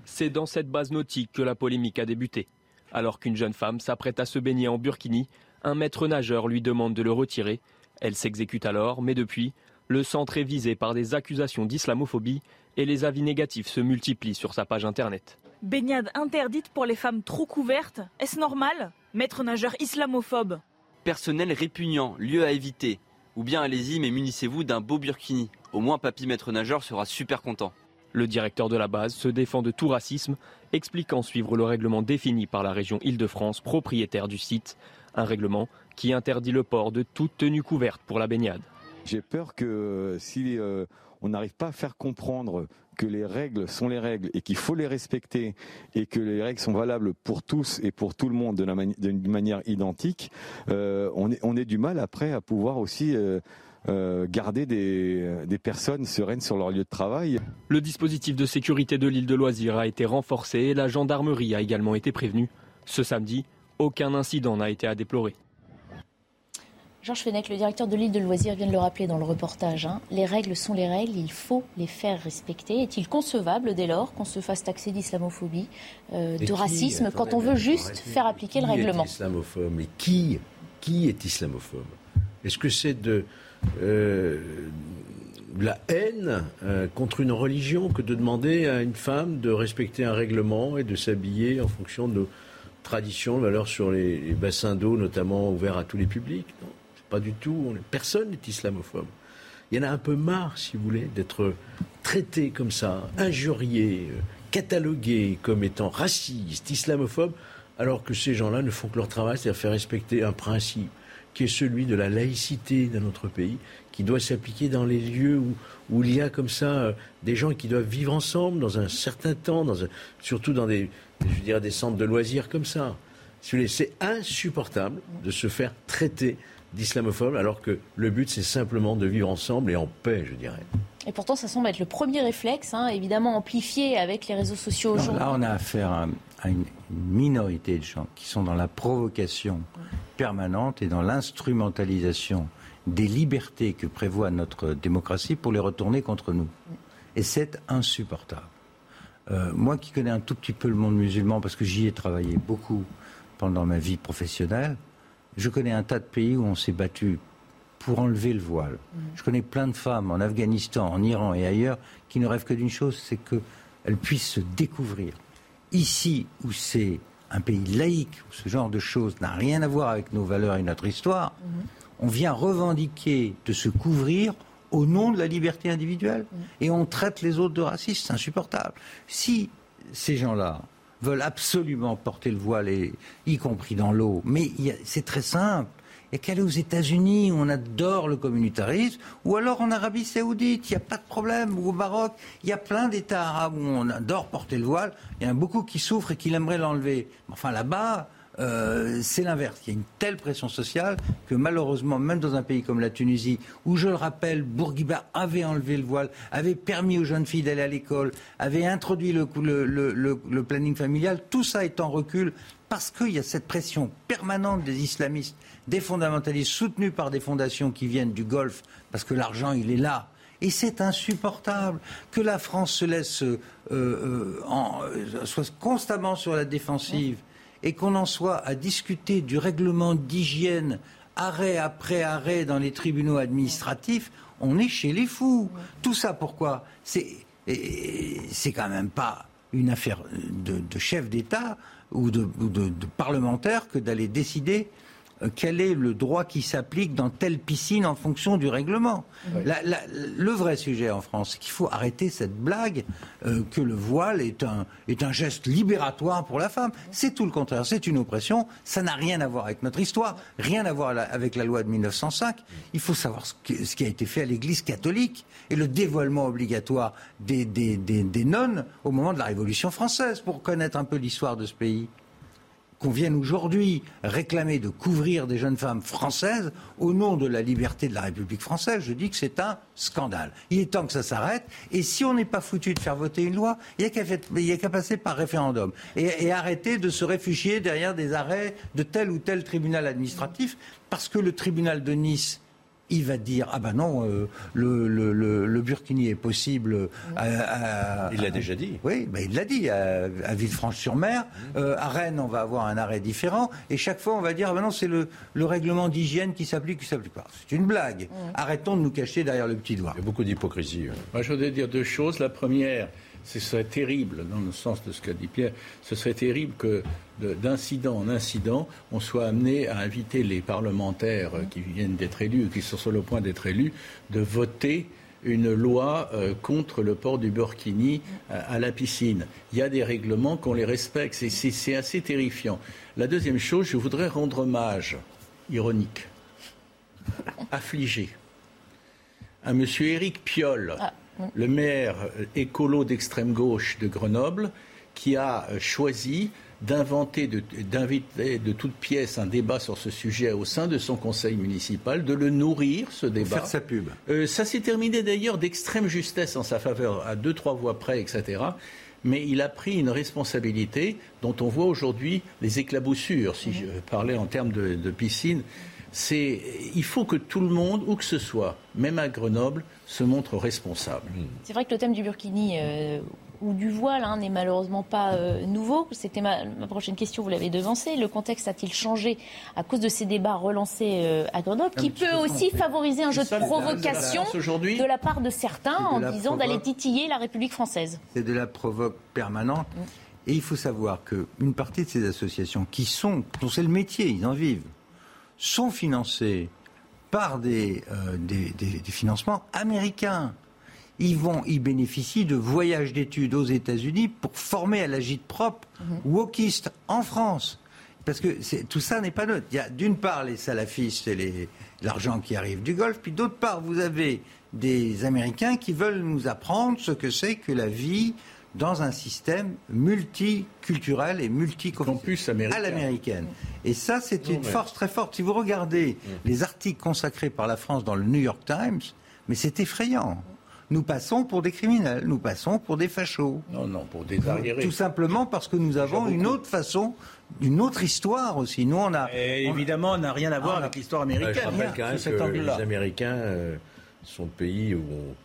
C'est dans cette base nautique que la polémique a débuté. Alors qu'une jeune femme s'apprête à se baigner en burkini, un maître nageur lui demande de le retirer. Elle s'exécute alors, mais depuis, le centre est visé par des accusations d'islamophobie et les avis négatifs se multiplient sur sa page internet. Baignade interdite pour les femmes trop couvertes, est-ce normal Maître nageur islamophobe? Personnel répugnant, lieu à éviter. Ou bien allez-y mais munissez-vous d'un beau burkini. Au moins papy maître nageur sera super content. Le directeur de la base se défend de tout racisme, expliquant suivre le règlement défini par la région Île-de-France, propriétaire du site. Un règlement qui interdit le port de toute tenue couverte pour la baignade. J'ai peur que si euh, on n'arrive pas à faire comprendre que les règles sont les règles et qu'il faut les respecter et que les règles sont valables pour tous et pour tout le monde d'une manière identique, euh, on, est, du mal après à pouvoir aussi euh, euh, garder des, des, personnes sereines sur leur lieu de travail. Le dispositif de sécurité de l'île de Loisirs a été renforcé et la gendarmerie a également été prévenue. Ce samedi, aucun incident n'a été à déplorer. Georges Fenech, le directeur de l'île de loisirs, vient de le rappeler dans le reportage. Hein. Les règles sont les règles, il faut les faire respecter. Est-il concevable dès lors qu'on se fasse taxer d'islamophobie, euh, de racisme, quand on veut juste faire appliquer le règlement est islamophobe? Mais qui, qui est islamophobe? Est-ce que c'est de euh, la haine euh, contre une religion que de demander à une femme de respecter un règlement et de s'habiller en fonction de nos traditions, valeurs sur les, les bassins d'eau, notamment ouverts à tous les publics? Non pas du tout. Personne n'est islamophobe. Il y en a un peu marre, si vous voulez, d'être traité comme ça, injurié, euh, catalogué comme étant raciste, islamophobe, alors que ces gens-là ne font que leur travail, c'est-à-dire faire respecter un principe qui est celui de la laïcité dans notre pays, qui doit s'appliquer dans les lieux où, il y a comme ça euh, des gens qui doivent vivre ensemble dans un certain temps, surtout dans des, je dirais, des centres de loisirs comme ça. C'est insupportable de se faire traiter d'islamophobe, alors que le but, c'est simplement de vivre ensemble et en paix, je dirais. Et pourtant, ça semble être le premier réflexe, hein, évidemment amplifié avec les réseaux sociaux aujourd'hui. Là, on a affaire à, une minorité de gens qui sont dans la provocation permanente et dans l'instrumentalisation des libertés que prévoit notre démocratie pour les retourner contre nous. Et c'est insupportable. Euh, moi qui connais un tout petit peu le monde musulman, parce que j'y ai travaillé beaucoup pendant ma vie professionnelle, je connais un tas de pays où on s'est battu pour enlever le voile. Mm. Je connais plein de femmes en Afghanistan, en Iran et ailleurs qui ne rêvent que d'une chose, c'est qu'elles puissent se découvrir. Ici, où c'est un pays laïque, où ce genre de choses n'a rien à voir avec nos valeurs et notre histoire, mm-hmm. on vient revendiquer de se couvrir au nom de la liberté individuelle. Mm. Et on traite les autres de racistes, c'est insupportable. Si ces gens-là veulent absolument porter le voile, y compris dans l'eau. Mais c'est très simple. Il n'y a aux États-Unis où on adore le communautarisme, ou alors en Arabie Saoudite, il n'y a pas de problème, ou au Maroc, il y a plein d'États arabes où on adore porter le voile. Il y en a beaucoup qui souffrent et qui aimeraient l'enlever. Enfin, là-bas, euh, c'est l'inverse. Il y a une telle pression sociale que malheureusement, même dans un pays comme la Tunisie, où je le rappelle, Bourguiba avait enlevé le voile, avait permis aux jeunes filles d'aller à l'école, avait introduit le, planning familial, tout ça est en recul parce qu'il y a cette pression permanente des islamistes, des fondamentalistes soutenus par des fondations qui viennent du Golfe, parce que l'argent, il est là. Et c'est insupportable que la France se laisse, euh, euh, en, soit constamment sur la défensive et qu'on en soit à discuter du règlement d'hygiène arrêt après arrêt dans les tribunaux administratifs, on est chez les fous. Tout ça pourquoi? C'est c'est quand même pas une affaire de, chef d'État ou de, de, de parlementaire que d'aller décider quel est le droit qui s'applique dans telle piscine en fonction du règlement. le vrai sujet en France, c'est qu'il faut arrêter cette blague euh, que le voile est un, est un geste libératoire pour la femme. C'est tout le contraire, c'est une oppression, ça n'a rien à voir avec notre histoire, rien à voir avec la loi de 1905. Il faut savoir ce, qui a été fait à l'Église catholique et le dévoilement obligatoire des, des, des nonnes au moment de la Révolution française pour connaître un peu l'histoire de ce pays qu'on vienne aujourd'hui réclamer de couvrir des jeunes femmes françaises au nom de la liberté de la République française, je dis que c'est un scandale. Il est temps que ça s'arrête. Et si on n'est pas foutu de faire voter une loi, il n'y a qu'à passer par référendum. Et, et arrêter de se réfugier derrière des arrêts de tel ou tel tribunal administratif, parce que le tribunal de Nice il va dire ah ben non euh, le, le, le, burkini est possible à, il l'a déjà dit. Oui ben il l'a dit à, Villefranche-sur-Mer. Mmh. euh, à Rennes on va avoir un arrêt différent. Et chaque fois on va dire ah ben non c'est le, règlement d'hygiène qui s'applique qui s'applique pas. C'est une blague. Mmh. arrêtons de nous cacher derrière le petit doigt. Il y a beaucoup d'hypocrisie moi je voudrais dire deux choses. La première ce serait terrible, dans le sens de ce qu'a dit Pierre, ce serait terrible que d'incident en incident, on soit amené à inviter les parlementaires qui viennent d'être élus, qui sont sur le point d'être élus, de voter une loi euh, contre le port du burkini euh, à, la piscine. Il y a des règlements qu'on les respecte. C'est assez terrifiant. La deuxième chose, je voudrais rendre hommage, ironique, affligé, à M. Éric Piolle. Ah le maire écolo d'extrême gauche de Grenoble, qui a choisi d'inventer, d'inviter de, toutes pièces un débat sur ce sujet au sein de son conseil municipal, de le nourrir, ce débat. Faire sa pub. Euh, ça s'est terminé d'ailleurs d'extrême justesse en sa faveur, à deux, trois voix près, etc. Mais il a pris une responsabilité dont on voit aujourd'hui les éclaboussures, si je parlais en termes de, de piscine c'est il faut que tout le monde, où que ce soit, même à Grenoble, se montre responsable. C'est vrai que le thème du burkini euh, ou du voile hein, n'est malheureusement pas euh, nouveau. C'était ma, prochaine question, vous l'avez devancé. Le contexte a-t-il changé à cause de ces débats relancés euh, à Grenoble, qui peut aussi favoriser un jeu de provocation de la part de certains en disant d'aller titiller la République française C'est de la provoque permanente. Mm. Et il faut savoir qu'une partie de ces associations qui sont, dont c'est le métier, ils en vivent, sont financés par des, euh, des, financements américains. Ils, vont, ils bénéficient de voyages d'études aux États-Unis pour former à l'agite propre mmh. wokiste en France. Parce que tout ça n'est pas neutre. Il y a d'une part les salafistes et l'argent qui arrive du Golfe, puis d'autre part vous avez des Américains qui veulent nous apprendre ce que c'est que la vie dans un système multiculturel et multiconfessionnel à l'américaine. Et ça, c'est une force très forte. Si vous regardez les articles consacrés par la France dans le New York Times, mais c'est effrayant. Nous passons pour des criminels, nous passons pour des fachos. Non, non, pour des arriérés. Tout simplement parce que nous avons une autre façon, une autre histoire aussi. Nous, on a. évidemment, on n'a rien à voir avec l'histoire américaine. je rappelle quand même que les Américains euh, sont le pays où on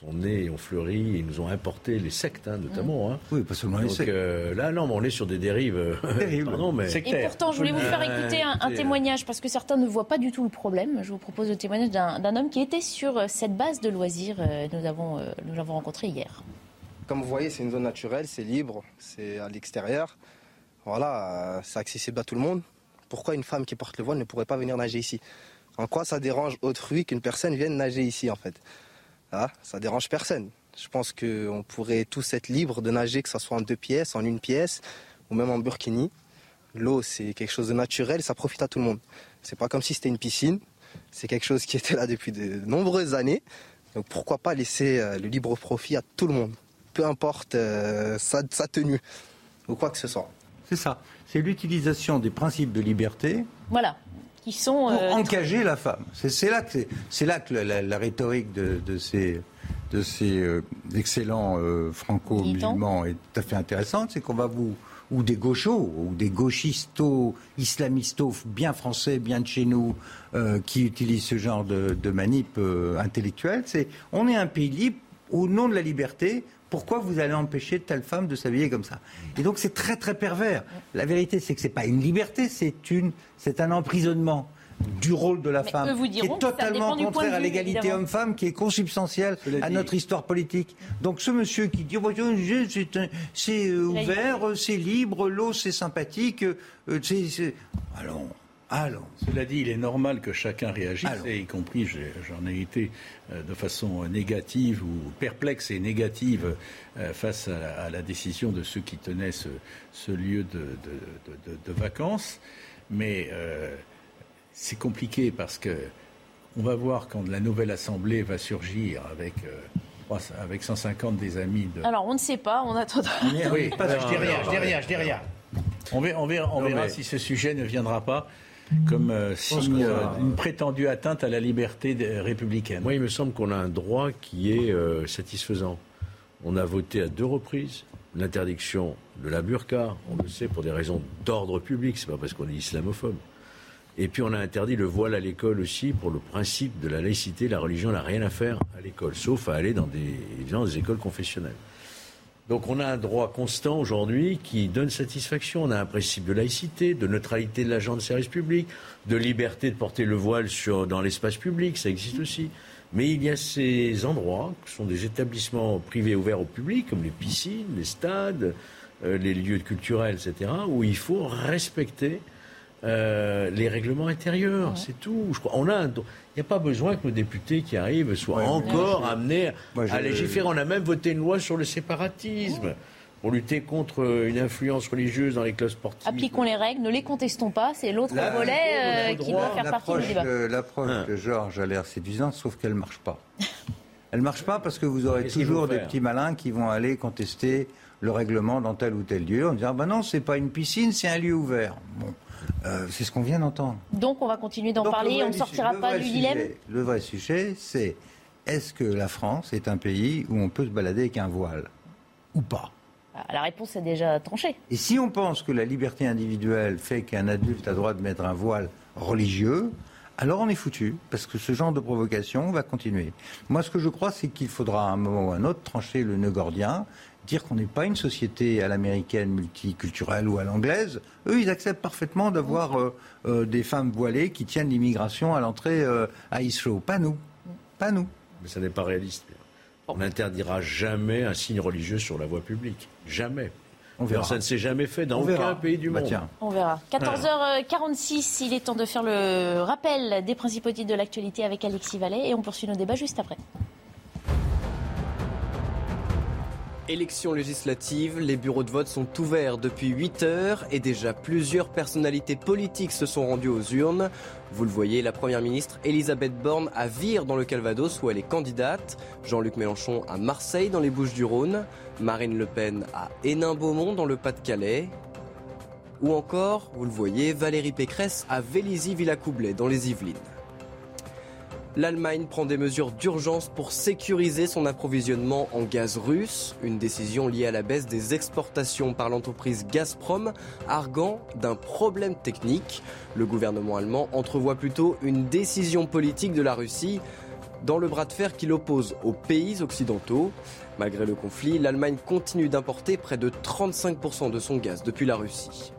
sont nés et ont fleuri et nous ont importé les sectes, hein, notamment. Hein. Oui, pas seulement les sectes. Euh, là, non, on est sur des dérives. Euh, mais... Et pourtant, je voulais vous faire écouter un, témoignage parce que certains ne voient pas du tout le problème. Je vous propose le témoignage d'un homme qui était sur euh, cette base de loisirs. Nous l'avons nous l'avons rencontré hier. Comme vous voyez, c'est une zone naturelle, c'est libre, c'est à l'extérieur. Voilà, c'est accessible à tout le monde. Pourquoi une femme qui porte le voile ne pourrait pas venir nager ici? En quoi ça dérange autrui qu'une personne vienne nager ici, en fait? Ah, ça dérange personne. Je pense qu'on pourrait tous être libres de nager, que ce soit en deux pièces, en une pièce, ou même en burkini. L'eau, c'est quelque chose de naturel, ça profite à tout le monde. C'est pas comme si c'était une piscine. C'est quelque chose qui était là depuis de nombreuses années. Donc pourquoi pas laisser euh, le libre profit à tout le monde, peu importe euh, sa, tenue ou quoi que ce soit. C'est ça. C'est l'utilisation des principes de liberté. Voilà sont... Pour euh, engager la femme. C'est là que, c'est là que la, rhétorique de, ces, de ces euh, excellents euh, franco-musulmans est tout à fait intéressante. C'est qu'on va vous ou des gauchos, ou des gauchistos, islamistos bien français, bien de chez nous, qui utilisent ce genre de, de manip intellectuelle. C'est, on est un pays libre au nom de la liberté, pourquoi vous allez empêcher telle femme de s'habiller comme ça? Et donc c'est très très pervers. La vérité, c'est que c'est pas une liberté, c'est une, c'est un emprisonnement. du rôle de la Mais femme, vous qui est totalement contraire à l'égalité homme-femme, qui est consubstantielle à dit- notre histoire politique. Donc ce monsieur qui dit, Oh, c'est un- c'est euh, ouvert, c'est libre, l'eau c'est sympathique, euh, c'est- c'est- allons, allons. Cela dit, il est normal que chacun réagisse, et y compris, j'en ai été euh, de façon négative ou perplexe et négative euh, face à la, à la décision de ceux qui tenaient ce, ce lieu de, de- de- de- de vacances. Mais euh, c'est compliqué parce que on va voir quand la nouvelle assemblée va surgir avec, euh, trois- avec 150 des amis de. Alors, on ne sait pas, on attendra. Oui, Pas- je dis rien, je dis rien, je dis rien. On verra, on verra, on Non, verra mais- si ce sujet ne viendra pas comme euh, signe qu'on euh, d'une prétendue atteinte à la liberté de- républicaine. Moi, il me semble qu'on a un droit qui est euh, satisfaisant. On a voté à deux reprises l'interdiction de la burqa, on le sait pour des raisons d'ordre public, c'est pas parce qu'on est islamophobe. Et puis on a interdit le voile à l'école aussi pour le principe de la laïcité, la religion n'a rien à faire à l'école, sauf à aller dans des écoles confessionnelles. Donc on a un droit constant aujourd'hui qui donne satisfaction. On a un principe de laïcité, de neutralité de l'agent de service public, de liberté de porter le voile sur, dans l'espace public, ça existe aussi. Mais il y a ces endroits, qui sont des établissements privés ouverts au public, comme les piscines, les stades, euh, les lieux culturels, etc., où il faut respecter euh, les règlements intérieurs, c'est tout. Je crois, on a, un- il n'y a pas besoin que nos députés qui arrivent soient Ouais, encore amenés Moi, à légiférer. On a même voté une loi sur le séparatisme pour lutter contre euh, une influence religieuse dans les clubs sportifs. Appliquons les règles, ne les contestons pas, c'est l'autre volet euh, qui doit faire partie du débat. L'approche Hein. de Georges a l'air séduisante, sauf qu'elle ne marche pas. Elle ne marche pas parce que vous aurez toujours des petits malins qui vont aller contester le règlement dans tel ou tel lieu en disant ben non, c'est pas une piscine, c'est un lieu ouvert. Bon, euh, c'est ce qu'on vient d'entendre. Donc on va continuer d'en parler, on ne sortira pas du sujet- dilemme. Le vrai sujet, c'est est-ce que la France est un pays où on peut se balader avec un voile ou pas? Ah, La réponse est déjà tranchée. Et si on pense que la liberté individuelle fait qu'un adulte a droit de mettre un voile religieux, alors on est foutu, parce que ce genre de provocation va continuer. Moi, ce que je crois, c'est qu'il faudra à un moment ou à un autre trancher le nœud gordien, dire qu'on n'est pas une société à l'américaine multiculturelle ou à l'anglaise. Eux, ils acceptent parfaitement d'avoir euh, euh, des femmes voilées qui tiennent l'immigration à l'entrée euh, à Heathrow. Pas nous. Pas nous. Mais ça n'est pas réaliste. On n'interdira jamais un signe religieux sur la voie publique. Jamais. On verra. Ça ne s'est jamais fait dans On aucun verra. pays du Bah, monde. tiens. On verra. 14h46, il est temps de faire le rappel des principaux titres de l'actualité avec Alexis Vallet et on poursuit nos débats juste après. Élections législatives, les bureaux de vote sont ouverts depuis 8 heures et déjà plusieurs personnalités politiques se sont rendues aux urnes. Vous le voyez, la première ministre Elisabeth Borne à Vire dans le Calvados où elle est candidate, Jean-Luc Mélenchon à Marseille dans les Bouches-du-Rhône, Marine Le Pen à Hénin-Beaumont dans le Pas-de-Calais, ou encore, vous le voyez, Valérie Pécresse à Vélizy-Villacoublay dans les Yvelines. L'Allemagne prend des mesures d'urgence pour sécuriser son approvisionnement en gaz russe, une décision liée à la baisse des exportations par l'entreprise Gazprom, arguant d'un problème technique. Le gouvernement allemand entrevoit plutôt une décision politique de la Russie dans le bras de fer qui l'oppose aux pays occidentaux. Malgré le conflit, l'Allemagne continue d'importer près de 35% de son gaz depuis la Russie.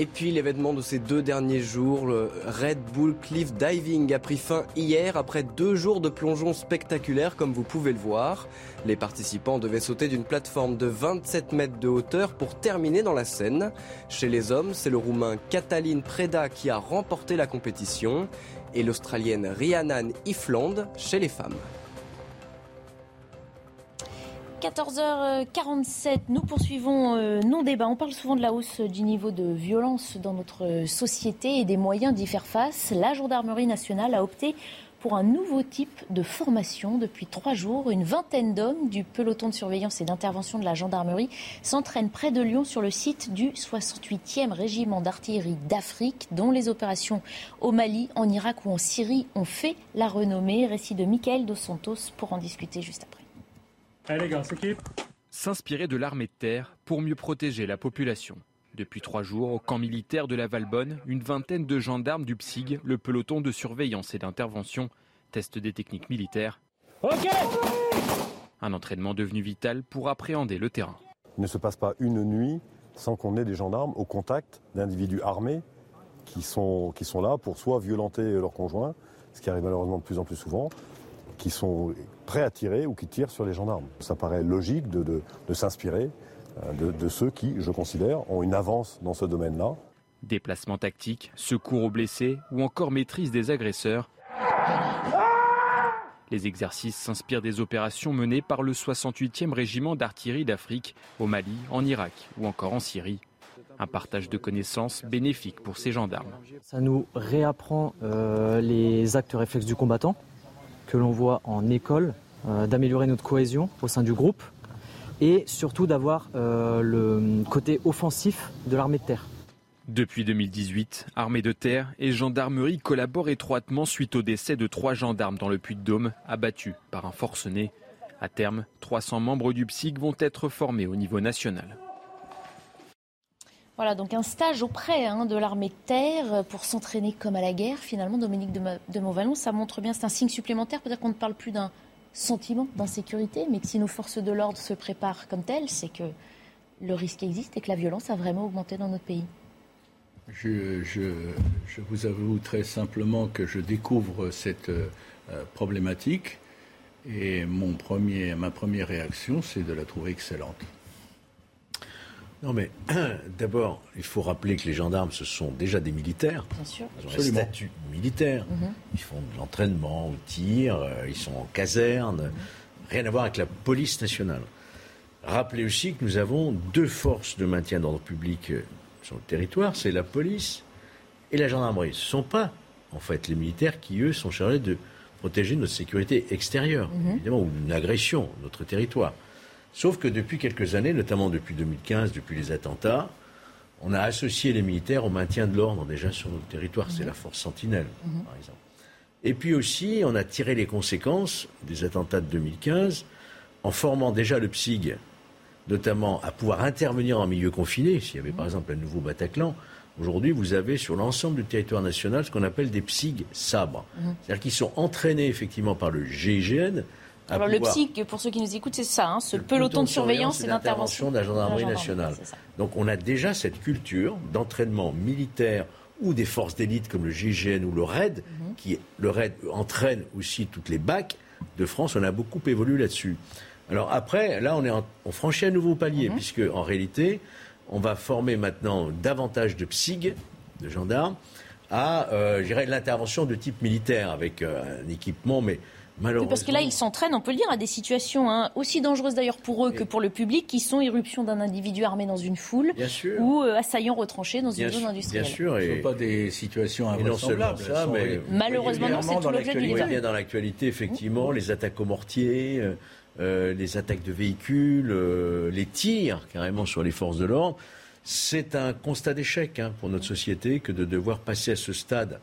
Et puis l'événement de ces deux derniers jours, le Red Bull Cliff Diving a pris fin hier après deux jours de plongeon spectaculaire comme vous pouvez le voir. Les participants devaient sauter d'une plateforme de 27 mètres de hauteur pour terminer dans la Seine. Chez les hommes, c'est le Roumain Catalin Preda qui a remporté la compétition et l'Australienne Rhiannon Ifland chez les femmes. 14h47, nous poursuivons euh, nos débats. On parle souvent de la hausse du niveau de violence dans notre société et des moyens d'y faire face. La gendarmerie nationale a opté pour un nouveau type de formation. Depuis trois jours, une vingtaine d'hommes du peloton de surveillance et d'intervention de la gendarmerie s'entraînent près de Lyon sur le site du 68e régiment d'artillerie d'Afrique, dont les opérations au Mali, en Irak ou en Syrie ont fait la renommée. Récit de Michael Dos Santos pour en discuter juste après. Allez les gars, s'équipe. S'inspirer de l'armée de terre pour mieux protéger la population. Depuis trois jours, au camp militaire de la Valbonne, une vingtaine de gendarmes du PSIG, le peloton de surveillance et d'intervention, testent des techniques militaires. Ok Un entraînement devenu vital pour appréhender le terrain. Il ne se passe pas une nuit sans qu'on ait des gendarmes au contact d'individus armés qui sont, qui sont là pour soit violenter leur conjoint, ce qui arrive malheureusement de plus en plus souvent, qui sont prêts à tirer ou qui tirent sur les gendarmes. Ça paraît logique de, de, s'inspirer euh, de, de ceux qui, je considère, ont une avance dans ce domaine-là. Déplacement tactique, secours aux blessés ou encore maîtrise des agresseurs. Les exercices s'inspirent des opérations menées par le 68e régiment d'artillerie d'Afrique au Mali, en Irak ou encore en Syrie. Un partage de connaissances bénéfique pour ces gendarmes. Ça nous réapprend euh, les actes réflexes du combattant que l'on voit en école, euh, d'améliorer notre cohésion au sein du groupe et surtout d'avoir euh, le côté offensif de l'armée de terre. Depuis 2018, armée de terre et gendarmerie collaborent étroitement suite au décès de trois gendarmes dans le Puy-de-Dôme, abattus par un forcené. À terme, 300 membres du PSIC vont être formés au niveau national. Voilà, donc un stage auprès hein, de l'armée de terre pour s'entraîner comme à la guerre. Finalement, Dominique de, de Montvalon, ça montre bien, c'est un signe supplémentaire. Peut-être qu'on ne parle plus d'un sentiment d'insécurité, mais que si nos forces de l'ordre se préparent comme telles, c'est que le risque existe et que la violence a vraiment augmenté dans notre pays. Je, vous avoue très simplement que je découvre cette euh, problématique et mon premier, ma première réaction, c'est de la trouver excellente. Non, mais d'abord, il faut rappeler que les gendarmes, ce sont déjà des militaires. Bien sûr. Ils ont un statut militaire. Mhm. Ils font de l'entraînement au tir, euh, ils sont en caserne. Rien à voir avec la police nationale. Rappelez aussi que nous avons deux forces de maintien d'ordre public euh, sur le territoire, c'est la police et la gendarmerie. Ce ne sont pas, en fait, les militaires qui, eux, sont chargés de protéger notre sécurité extérieure, mhm. évidemment, ou une agression, notre territoire. Sauf que depuis quelques années, notamment depuis 2015, depuis les attentats, on a associé les militaires au maintien de l'ordre déjà sur notre territoire. C'est mhm. la force Sentinelle, mhm. par exemple. Et puis aussi, on a tiré les conséquences des attentats de 2015 en formant déjà le PSIG notamment à pouvoir intervenir en milieu confiné, s'il y avait par exemple un nouveau Bataclan, aujourd'hui vous avez sur l'ensemble du territoire national ce qu'on appelle des PSIG sabres. Mhm. C'est-à-dire qu'ils sont entraînés effectivement par le GIGN. Alors le PSIG, pour ceux qui nous écoutent, c'est ça, hein, ce peloton, de surveillance et d'intervention de la gendarmerie, nationale. Donc on a déjà cette culture d'entraînement militaire ou des forces d'élite comme le GIGN ou le RAID, mhm. qui le RAID entraîne aussi toutes les BAC de France. On a beaucoup évolué là-dessus. Alors après, là, on, est on franchit un nouveau palier, mhm. puisque en réalité, on va former maintenant davantage de PSIG, de gendarmes, à, euh, l'intervention de type militaire, avec euh, un équipement, mais Malheureusement. Parce que là, ils s'entraînent, on peut le dire, à des situations hein, aussi dangereuses d'ailleurs pour eux que pour le public, qui sont irruption d'un individu armé dans une foule ou euh, assaillant retranché dans une zone industrielle. Bien sûr, et... ce ne sont pas des situations invraisemblables. Ça, mais... Malheureusement, non, c'est tout l'objet du débat. dans l'actualité, effectivement, les attaques aux mortiers, euh, les attaques de véhicules, euh, les tirs carrément sur les forces de l'ordre. C'est un constat d'échec hein, pour notre société que de devoir passer à ce stade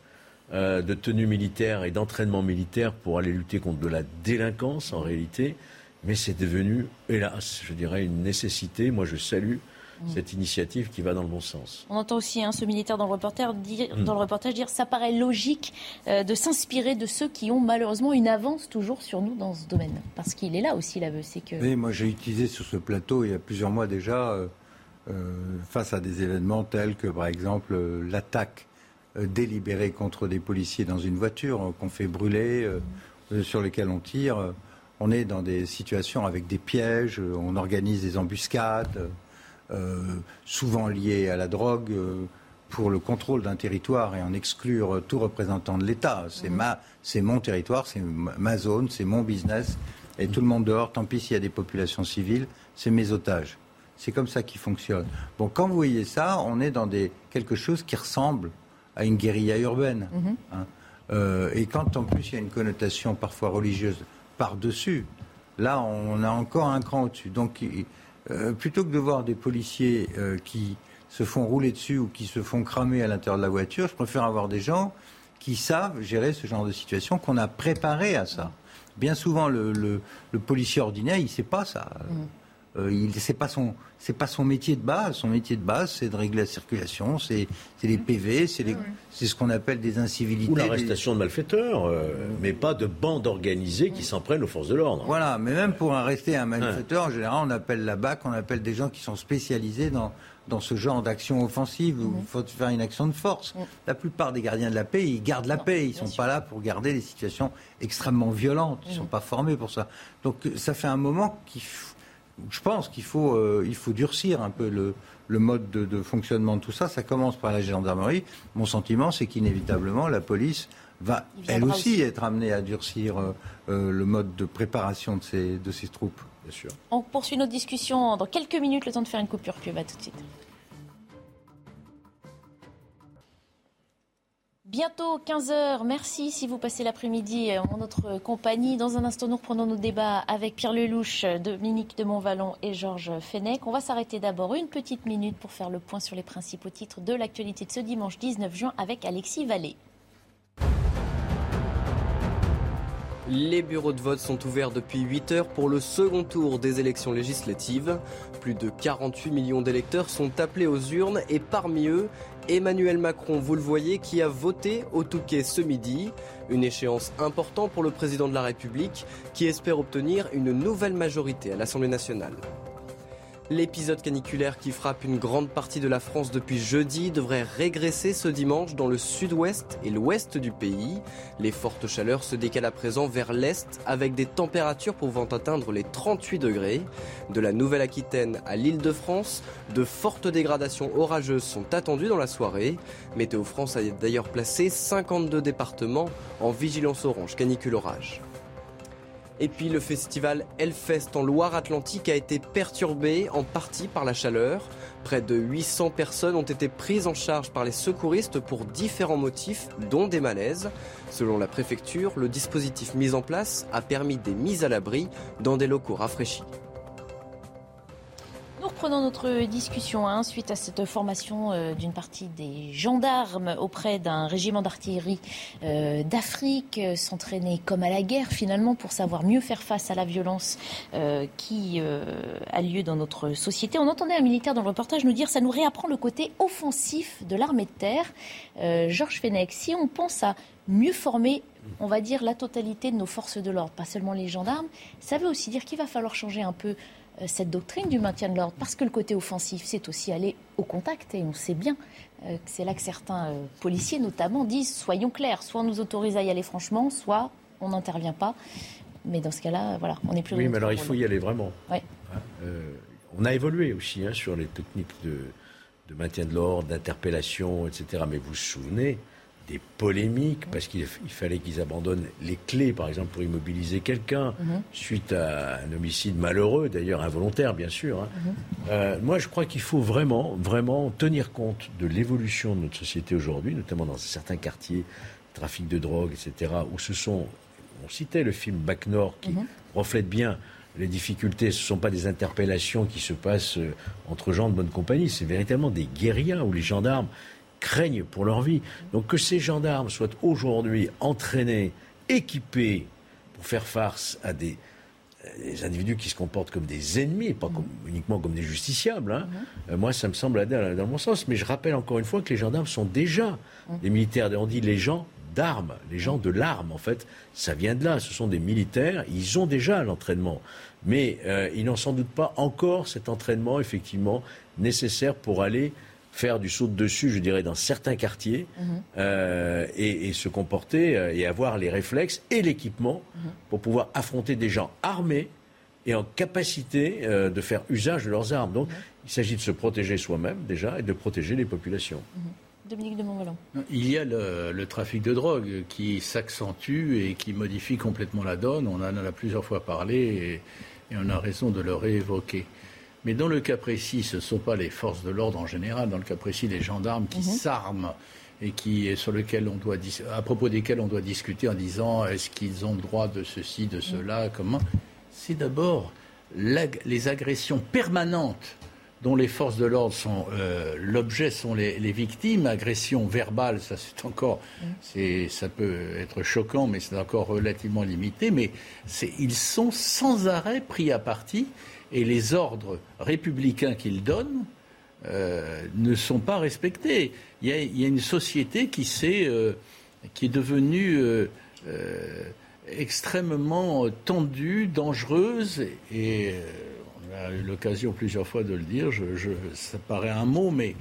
euh, de tenue militaire et d'entraînement militaire pour aller lutter contre de la délinquance en réalité. Mais c'est devenu, hélas, je dirais, une nécessité. Moi, je salue Mm. cette initiative qui va dans le bon sens. On entend aussi hein, ce militaire dans le, reportage dire, mm. dans le reportage dire ça paraît logique euh, de s'inspirer de ceux qui ont malheureusement une avance toujours sur nous dans ce domaine. Parce qu'il est là aussi l'aveu. C'est que... Oui, moi j'ai utilisé sur ce plateau il y a plusieurs mois déjà, euh, euh, face à des événements tels que par exemple l'attaque délibérée contre des policiers dans une voiture qu'on fait brûler, sur lesquels on tire. on est dans des situations avec des pièges, on organise des embuscades. Euh, souvent liés à la drogue, euh, pour le contrôle d'un territoire et en exclure tout représentant de l'État. C'est mhm. ma, c'est mon territoire, c'est ma zone, c'est mon business, et tout le monde dehors. Tant pis s'il y a des populations civiles, c'est mes otages. C'est comme ça qui fonctionne. Bon, quand vous voyez ça, on est dans des, quelque chose qui ressemble à une guérilla urbaine. Mhm. Hein. Euh, et quand en plus il y a une connotation parfois religieuse par-dessus, là on a encore un cran au-dessus. Donc euh, plutôt que de voir des policiers euh, qui se font rouler dessus ou qui se font cramer à l'intérieur de la voiture, je préfère avoir des gens qui savent gérer ce genre de situation, qu'on a préparé à ça. Bien souvent, le, policier ordinaire, il ne sait pas ça. Mm. Euh, il c'est pas son c'est pas son métier de base. Son métier de base, c'est de régler la circulation, c'est les PV, c'est c'est ce qu'on appelle des incivilités. Ou l'arrestation de malfaiteurs, euh, mais pas de bandes organisées qui s'en prennent aux forces de l'ordre. Voilà, mais même pour arrêter un malfaiteur, en général, on appelle la BAC, on appelle des gens qui sont spécialisés dans dans ce genre d'action offensive où il faut faire une action de force. La plupart des gardiens de la paix, ils gardent la paix. Ils ne sont pas là pour garder des situations extrêmement violentes. Ils ne sont pas formés pour ça. Donc ça fait un moment qu'il je pense qu'il faut, euh, il faut durcir un peu le, le mode de, de, fonctionnement de tout ça. Ça commence par la gendarmerie. Mon sentiment, c'est qu'inévitablement, la police va, elle aussi, être amenée à durcir euh, euh, le mode de préparation de ces, de ces troupes. Bien sûr. On poursuit notre discussion dans quelques minutes, le temps de faire une coupure pub. À tout de suite. Bientôt 15h. Merci si vous passez l'après-midi en notre compagnie. Dans un instant, nous reprenons nos débats avec Pierre Lelouch, Dominique de Montvalon et Georges Fenech. On va s'arrêter d'abord une petite minute pour faire le point sur les principaux titres de l'actualité de ce dimanche 19 juin avec Alexis Vallée. Les bureaux de vote sont ouverts depuis 8 heures pour le second tour des élections législatives. Plus de 48 millions d'électeurs sont appelés aux urnes et parmi eux, Emmanuel Macron, vous le voyez, qui a voté au Touquet ce midi. Une échéance importante pour le président de la République qui espère obtenir une nouvelle majorité à l'Assemblée nationale. L'épisode caniculaire qui frappe une grande partie de la France depuis jeudi devrait régresser ce dimanche dans le sud-ouest et l'ouest du pays. Les fortes chaleurs se décalent à présent vers l'est avec des températures pouvant atteindre les 38 degrés. De la Nouvelle-Aquitaine à l'île de France, de fortes dégradations orageuses sont attendues dans la soirée. Météo France a d'ailleurs placé 52 départements en vigilance orange canicule orage. Et puis le festival Hellfest en Loire-Atlantique a été perturbé en partie par la chaleur. Près de 800 personnes ont été prises en charge par les secouristes pour différents motifs, dont des malaises. Selon la préfecture, le dispositif mis en place a permis des mises à l'abri dans des locaux rafraîchis. Reprenons notre discussion hein, suite à cette formation euh, d'une partie des gendarmes auprès d'un régiment d'artillerie euh, d'Afrique, euh, s'entraîner comme à la guerre finalement pour savoir mieux faire face à la violence qui a lieu dans notre société. On entendait un militaire dans le reportage nous dire ça nous réapprend le côté offensif de l'armée de terre. Georges Fenech, si on pense à mieux former on va dire, la totalité de nos forces de l'ordre, pas seulement les gendarmes, ça veut aussi dire qu'il va falloir changer un peu cette doctrine du maintien de l'ordre, parce que le côté offensif, c'est aussi aller au contact, et on sait bien euh, que c'est là que certains euh, policiers, notamment, disent soyons clairs, soit on nous autorise à y aller franchement, soit on n'intervient pas. Mais dans ce cas-là, voilà, on n'est plus. Oui, mais alors il faut y aller vraiment. Hein, on a évolué aussi hein, sur les techniques de, de maintien de l'ordre, d'interpellation, etc. Mais vous vous souvenez, des polémiques parce qu'il fallait qu'ils abandonnent les clés, par exemple, pour immobiliser quelqu'un, mhm. suite à un homicide malheureux, d'ailleurs involontaire, bien sûr. Hein. Mhm. Euh, moi, je crois qu'il faut vraiment, vraiment tenir compte de l'évolution de notre société aujourd'hui, notamment dans certains quartiers, trafic de drogue, etc., où ce sont, on citait le film Bac Nord qui mhm. reflète bien les difficultés, ce ne sont pas des interpellations qui se passent euh, entre gens de bonne compagnie, c'est véritablement des guérillas où les gendarmes craignent pour leur vie. Donc que ces gendarmes soient aujourd'hui entraînés, équipés pour faire face à des, individus qui se comportent comme des ennemis, pas uniquement comme des justiciables. Hein. Mhm. Euh, moi, ça me semble aller dans le bon sens. Mais je rappelle encore une fois que les gendarmes sont déjà mhm. des militaires. On dit les gens d'armes, les gens de l'arme, en fait, ça vient de là. Ce sont des militaires, ils ont déjà l'entraînement. Mais euh, ils n'ont sans doute pas encore cet entraînement, effectivement, nécessaire pour aller faire du saut de dessus, je dirais, dans certains quartiers, mhm. euh, et, se comporter euh, et avoir les réflexes et l'équipement mhm. pour pouvoir affronter des gens armés et en capacité euh, de faire usage de leurs armes. Donc, mhm. il s'agit de se protéger soi-même déjà et de protéger les populations. Dominique de Montvalon. Il y a le, trafic de drogue qui s'accentue et qui modifie complètement la donne. On en a plusieurs fois parlé et, et on a raison de le réévoquer. Mais dans le cas précis, ce ne sont pas les forces de l'ordre en général. Dans le cas précis, les gendarmes qui mhm. s'arment et qui, sur lequel on doit, à propos desquels on doit discuter en disant est-ce qu'ils ont le droit de ceci, de cela, comment? C'est d'abord les agressions permanentes dont les forces de l'ordre sont euh, l'objet, sont les, victimes. Agressions verbales, ça c'est encore, c'est, ça peut être choquant, mais c'est encore relativement limité. Mais ils sont sans arrêt pris à partie et les ordres républicains qu'il donne euh, ne sont pas respectés. Il y a, une société qui, est, qui est devenue extrêmement tendue, dangereuse et on a eu l'occasion plusieurs fois de le dire, ça paraît un mot, mais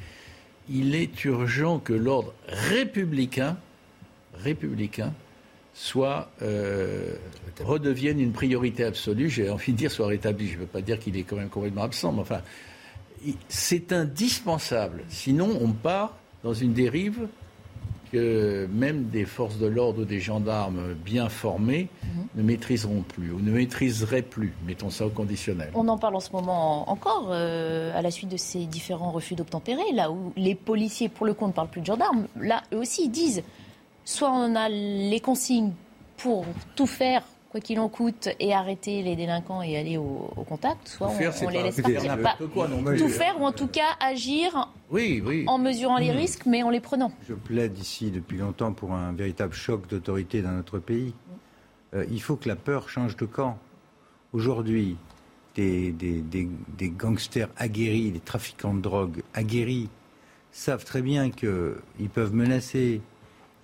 il est urgent que l'ordre républicain, républicain soit euh, redevienne une priorité absolue. J'ai envie de dire soit rétabli. Je ne veux pas dire qu'il est quand même complètement absent, mais enfin, c'est indispensable. Sinon, on part dans une dérive que même des forces de l'ordre ou des gendarmes bien formés mhm. ne maîtriseront plus ou ne maîtriseraient plus. Mettons ça au conditionnel. On en parle en ce moment encore euh, à la suite de ces différents refus d'obtempérer, là où les policiers, pour le coup, ne parlent plus de gendarmes. Là, eux aussi, ils disent soit on a les consignes pour tout faire quoi qu'il en coûte, et arrêter les délinquants et aller au, contact, soit on, les laisse partir. tout faire ou en tout cas agir en mesurant les hmm. risques, mais en les prenant. Je plaide ici depuis longtemps pour un véritable choc d'autorité dans notre pays. Euh, il faut que la peur change de camp. Aujourd'hui, des, des, gangsters aguerris, des trafiquants de drogue aguerris, savent très bien qu'ils peuvent menacer,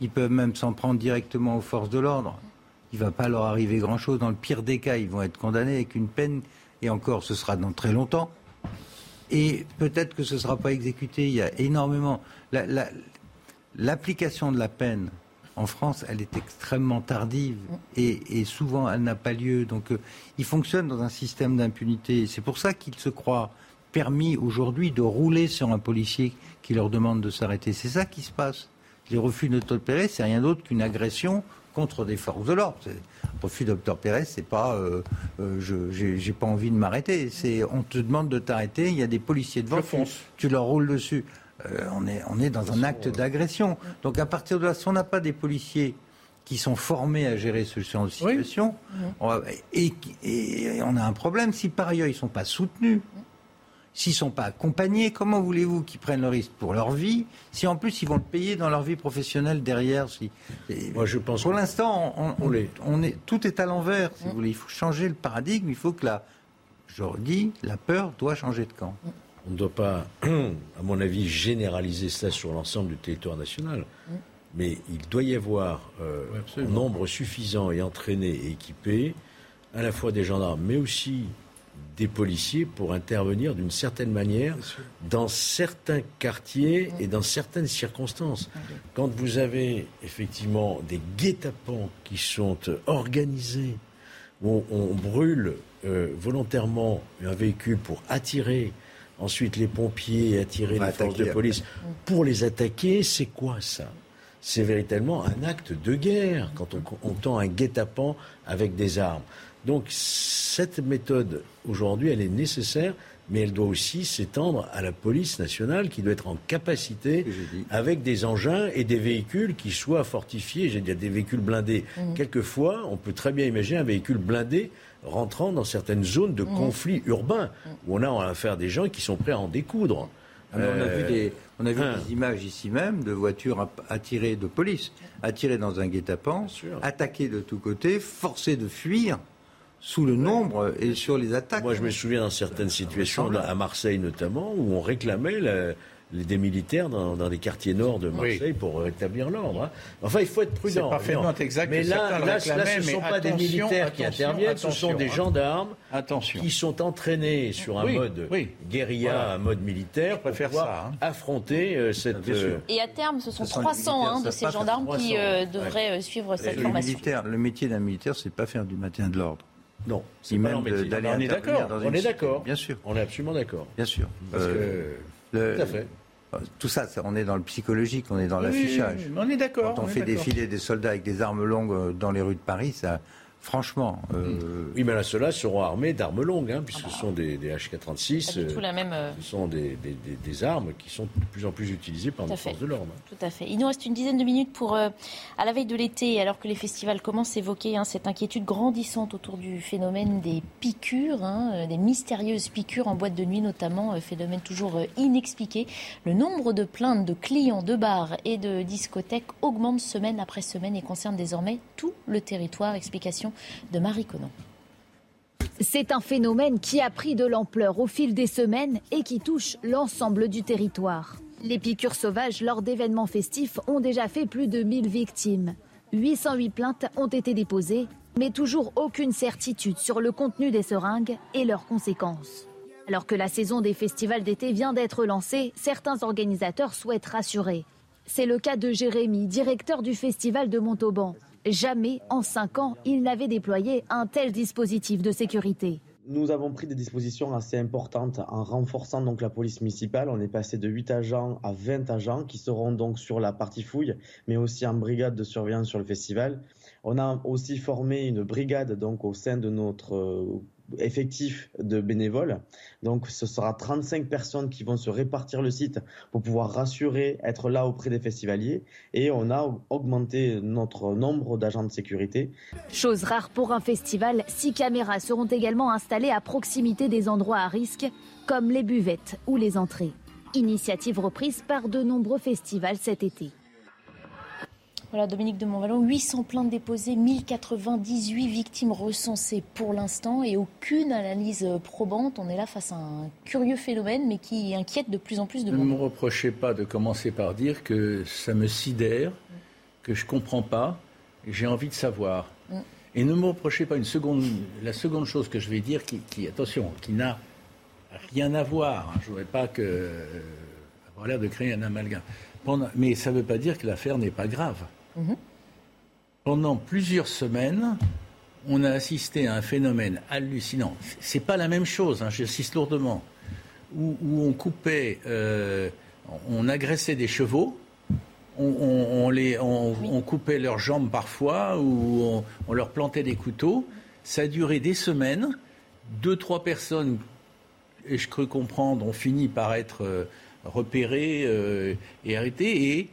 ils peuvent même s'en prendre directement aux forces de l'ordre il ne va pas leur arriver grand-chose. Dans le pire des cas, ils vont être condamnés avec une peine, et encore, ce sera dans très longtemps. Et peut-être que ce ne sera pas exécuté. Il y a énormément. L'application de la peine en France, elle est extrêmement tardive et, souvent elle n'a pas lieu. Donc euh, il fonctionne dans un système d'impunité. C'est pour ça qu'il se croit permis aujourd'hui de rouler sur un policier qui leur demande de s'arrêter. C'est ça qui se passe. Les refus de tolérer, c'est rien d'autre qu'une agression contre des forces de l'ordre. Refus d'obtempérer, c'est pas euh, euh, je j'ai pas envie de m'arrêter. C'est on te demande de t'arrêter, il y a des policiers devant, tu, tu, leur roules dessus. Euh, on, est, on est dans un acte d'agression. Donc à partir de là, si on n'a pas des policiers qui sont formés à gérer ce genre de situation, et, et, on a un problème si par ailleurs ils ne sont pas soutenus. S'ils ne sont pas accompagnés, comment voulez-vous qu'ils prennent le risque pour leur vie Si en plus ils vont le payer dans leur vie professionnelle derrière si... Moi, je pense Pour l'instant, on, est, tout est à l'envers. Si vous voulez. Il faut changer le paradigme. Il faut que la, je redis, la peur doit changer de camp. On ne doit pas, à mon avis, généraliser cela sur l'ensemble du territoire national. Mais il doit y avoir euh, un nombre suffisant et entraîné et équipé, à la fois des gendarmes, mais aussi des policiers pour intervenir d'une certaine manière dans certains quartiers et dans certaines circonstances. Quand vous avez effectivement des guet-apens qui sont organisés, où on, brûle euh, volontairement un véhicule pour attirer ensuite les pompiers et attirer les forces de police pour les attaquer, c'est quoi ça? C'est véritablement un acte de guerre quand on, on tend un guet-apens avec des armes. Donc cette méthode, aujourd'hui, elle est nécessaire, mais elle doit aussi s'étendre à la police nationale qui doit être en capacité, avec des engins et des véhicules qui soient fortifiés, j'ai dit des véhicules blindés. Mmh. Quelquefois, on peut très bien imaginer un véhicule blindé rentrant dans certaines zones de mmh. conflit urbain, mmh. où on a affaire des gens qui sont prêts à en découdre. Ah, on a vu, des, on a vu hein. des images ici même de voitures attirées de police, attirées dans un guet-apens, attaquées de tous côtés, forcées de fuir sous le nombre et sur les attaques. Moi, je me souviens dans certaines situations, à Marseille notamment, où on réclamait des militaires dans, des quartiers nord de Marseille pour rétablir l'ordre. Hein. Enfin, il faut être prudent. C'est parfaitement exact. Mais là, là, ce ne sont pas des militaires qui interviennent, ce sont des gendarmes qui sont entraînés sur un mode guérilla, un mode militaire, pour pouvoir hein. affronter euh, cette... Euh, et à terme, ce sont 300 hein, de ces gendarmes qui euh, devraient suivre cette formation. le métier d'un militaire, c'est pas faire du maintien de l'ordre. Non, c'est pas On est d'accord. On est d'accord. Bien sûr. On est absolument d'accord. Bien sûr. Parce que... Tout à fait. Euh, tout ça, on est dans le psychologique, on est dans l'affichage. on est d'accord. Quand on, fait défiler des soldats avec des armes longues euh, dans les rues de Paris, ça, Franchement. Euh, oui, mais là, ceux-là seront armés d'armes longues, hein, puisque ce sont des, des HK-36. Euh, la même... Ce sont des, des, armes qui sont de plus en plus utilisées par nos forces de l'ordre. Tout à fait. Il nous reste une dizaine de minutes pour, euh, à la veille de l'été, alors que les festivals commencent, évoquer hein, cette inquiétude grandissante autour du phénomène des piqûres, hein, des mystérieuses piqûres en boîte de nuit notamment, phénomène toujours inexpliqué. Le nombre de plaintes de clients de bars et de discothèques augmente semaine après semaine et concerne désormais tout le territoire. Explication de Marie Conan. C'est un phénomène qui a pris de l'ampleur au fil des semaines et qui touche l'ensemble du territoire. Les piqûres sauvages lors d'événements festifs ont déjà fait plus de 1000 victimes. 808 plaintes ont été déposées, mais toujours aucune certitude sur le contenu des seringues et leurs conséquences. Alors que la saison des festivals d'été vient d'être lancée, certains organisateurs souhaitent rassurer. C'est le cas de Jérémy, directeur du festival de Montauban. Jamais en cinq ans, il n'avait déployé un tel dispositif de sécurité. Nous avons pris des dispositions assez importantes en renforçant donc la police municipale. On est passé de 8 agents à 20 agents qui seront donc sur la partie fouille, mais aussi en brigade de surveillance sur le festival. On a aussi formé une brigade donc au sein de notre euh, effectif de bénévoles. Donc ce sera 35 personnes qui vont se répartir le site pour pouvoir rassurer, être là auprès des festivaliers. Et on a augmenté notre nombre d'agents de sécurité. Chose rare pour un festival, six caméras seront également installées à proximité des endroits à risque, comme les buvettes ou les entrées. Initiative reprise par de nombreux festivals cet été. Voilà, Dominique de Montvalon, 800 plaintes déposées, 1098 victimes recensées pour l'instant et aucune analyse probante. On est là face à un curieux phénomène, mais qui inquiète de plus en plus de monde. Ne me reprochez pas de commencer par dire que ça me sidère, que je ne comprends pas, et j'ai envie de savoir. Mm. Et ne me reprochez pas une seconde, la seconde chose que je vais dire, qui, qui attention, qui n'a rien à voir. Hein. Je ne voudrais pas que, euh, avoir l'air de créer un amalgame. mais ça ne veut pas dire que l'affaire n'est pas grave. Mhm. Pendant plusieurs semaines, on a assisté à un phénomène hallucinant. C'est pas la même chose, hein, j'insiste lourdement, où, on coupait, euh, on agressait des chevaux, on, les, on, coupait leurs jambes parfois, ou on, leur plantait des couteaux. Ça a duré des semaines. Deux, trois personnes, et je creux comprendre, ont fini par être euh, repérées euh, et arrêtées. Et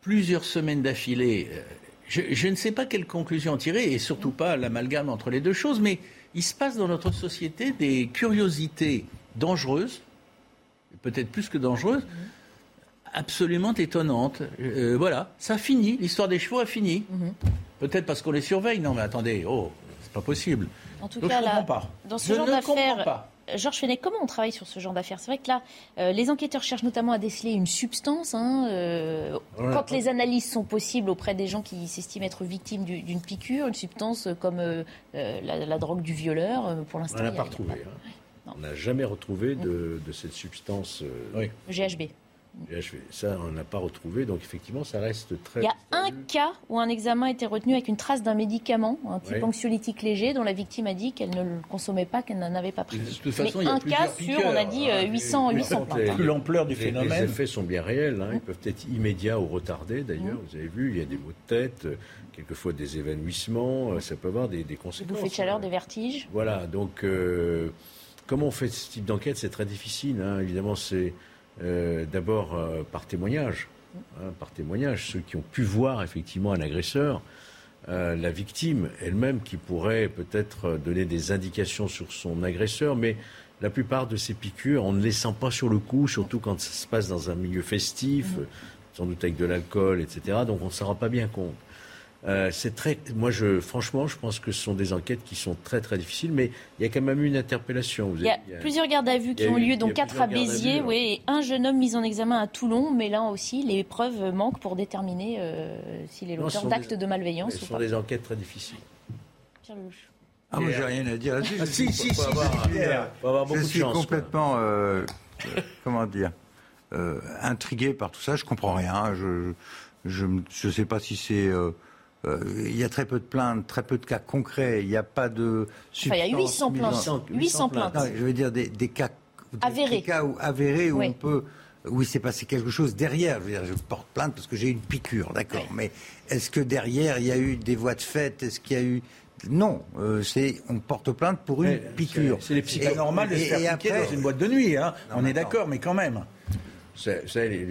plusieurs semaines d'affilée, euh, je, ne sais pas quelle conclusion tirer, et surtout pas l'amalgame entre les deux choses, mais il se passe dans notre société des curiosités dangereuses, peut-être plus que dangereuses, absolument étonnantes. Euh, voilà, ça finit, l'histoire des chevaux a fini. Mhm. Peut-être parce qu'on les surveille. Non, mais attendez, oh, c'est pas possible. En tout cas, là, dans ce genre d'affaires, Georges Fenech, comment on travaille sur ce genre d'affaires? C'est vrai que là, euh, les enquêteurs cherchent notamment à déceler une substance. Hein, euh, quand les analyses sont possibles auprès des gens qui s'estiment être victimes d'une piqûre, une substance comme euh, la, drogue du violeur, pour l'instant. On n'a pas retrouvé. Hein. On n'a jamais retrouvé de, de cette substance. Oui. GHB. Ça, on n'a pas retrouvé, donc effectivement, ça reste très. Il y a un cas où un examen a été retenu avec une trace d'un médicament, un type anxiolytique léger, dont la victime a dit qu'elle ne le consommait pas, qu'elle n'en avait pas pris. De toute façon, Mais un cas sur, on a dit, 800, 800 plaintes. L'ampleur du phénomène. Les effets sont bien réels, hein. ils peuvent être immédiats ou retardés d'ailleurs. Mmh. Vous avez vu, il y a des maux de tête, quelquefois des évanouissements, euh, ça peut avoir des, des conséquences. Des bouffées de chaleur, des vertiges? Voilà, donc euh, comment on fait ce type d'enquête? C'est très difficile, hein. évidemment, c'est euh, d'abord euh, par témoignage, hein, par témoignage, ceux qui ont pu voir effectivement un agresseur, euh, la victime elle-même qui pourrait peut-être donner des indications sur son agresseur, mais la plupart de ces piqûres, on ne les sent pas sur le coup, surtout quand ça se passe dans un milieu festif, mmh. sans doute avec de l'alcool, etc. Donc on ne s'en rend pas bien compte. Euh, c'est très, moi, je, franchement, je pense que ce sont des enquêtes qui sont très très difficiles, mais il y a quand même eu une interpellation. il, y a plusieurs gardes à vue qui ont lieu, dont quatre à Béziers, oui, et un jeune homme mis en examen à Toulon, mais là aussi, les preuves manquent pour déterminer euh, s'il est l'auteur d'actes de malveillance Ce sont des enquêtes très difficiles. Ah, moi, j'ai rien à dire là-dessus. Ah, si, si, si, je suis complètement, euh, comment dire, intrigué par tout ça. Je comprends rien. Je ne sais pas si c'est euh, il y a très peu de plaintes, très peu de cas concrets. Il n'y a pas de. Enfin, il y a 800 plaintes. 800, plaintes. je veux dire des, cas avérés, des cas où, avérés où on peut où il s'est passé quelque chose derrière. Je, veux dire, je porte plainte parce que j'ai une piqûre, d'accord. Mais est-ce que derrière il y a eu des voies de fait? Est-ce qu'il y a eu? Non, euh, c'est on porte plainte pour une piqûre. C'est les normal de se faire piquer dans une boîte de nuit. Hein. on est d'accord, mais quand même.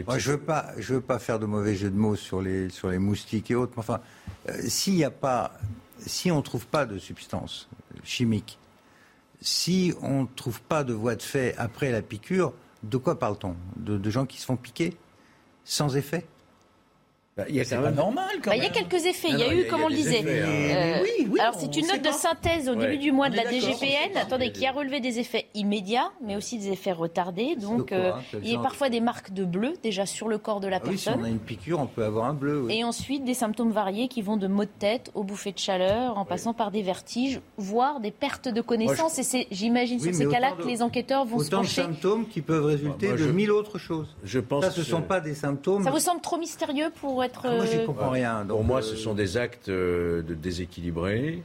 Moi, je veux pas, je veux pas faire de mauvais jeux de mots sur les sur les moustiques et autres. Mais enfin, euh, s'il n'y a pas, si on ne trouve pas de substance chimique, si on ne trouve pas de voie de fait après la piqûre, de quoi parle-t-on? De, gens qui se font piquer sans effet? Il y a C'est quand pas même- normal quand Bah, il y a quelques effets. Non, il y a eu, il y a- comme on le disait. effets, hein. euh, Oui, oui, alors c'est une note de synthèse au Ouais. début du mois de On la DGPN, attendez, qui a relevé des effets immédiats, mais aussi des effets retardés. Donc, quoi, euh, hein, il y a parfois des marques de bleu déjà sur le corps de la Ah oui, si on personne. a une piqûre, on peut avoir un bleu. oui. Et ensuite, des symptômes variés qui vont de maux de tête aux bouffées de chaleur, en passant par des vertiges, voire des pertes de connaissance. Et c'est, j'imagine, sur ces cas-là, que les enquêteurs vont se Autant de pencher. symptômes qui peuvent résulter Moi, de mille autres choses. Je pense Ça, ce sont pas des symptômes. Ça vous semble trop mystérieux pour être. Ah, moi, j'y euh, comprends rien. Pour moi, euh, ce sont des actes euh, de déséquilibrés,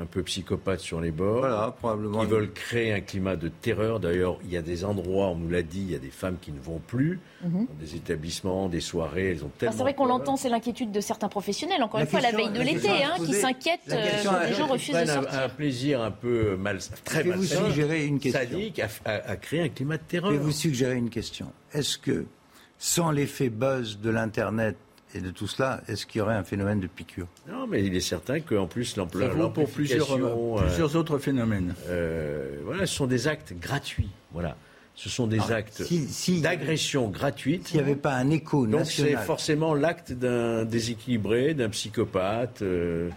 un peu psychopathes sur les bords, Voilà, probablement. qui veulent créer un climat de terreur. D'ailleurs, il y a des endroits, on nous l'a dit, il y a des femmes qui ne vont plus, Mhm. dans des établissements, des soirées, elles ont tellement... c'est vrai qu'on peur. l'entend, c'est l'inquiétude de certains professionnels. Encore La une fois, la question- veille de la l'été, question hein, qui s'inquiètent la euh, question les gens refusent de prennent un- sortir. un, plaisir un peu mal, très vais vous malsain, suggérer une question. sadique, à, à- à créer un climat de terreur. Je vais vous suggérer une question? Est-ce que, sans l'effet buzz de l'Internet et de tout cela, est-ce qu'il y aurait un phénomène de piqûre? Non, mais il est certain qu'en plus, Ça l'ampleur, vaut pour plusieurs, l'amplification, euh, plusieurs autres phénomènes. euh, voilà, ce sont des actes gratuits. Voilà. Ce sont des Ah, actes si- si- d'agression gratuite. S'il n'y avait pas un écho Donc c'est national. forcément l'acte d'un déséquilibré, d'un psychopathe, euh,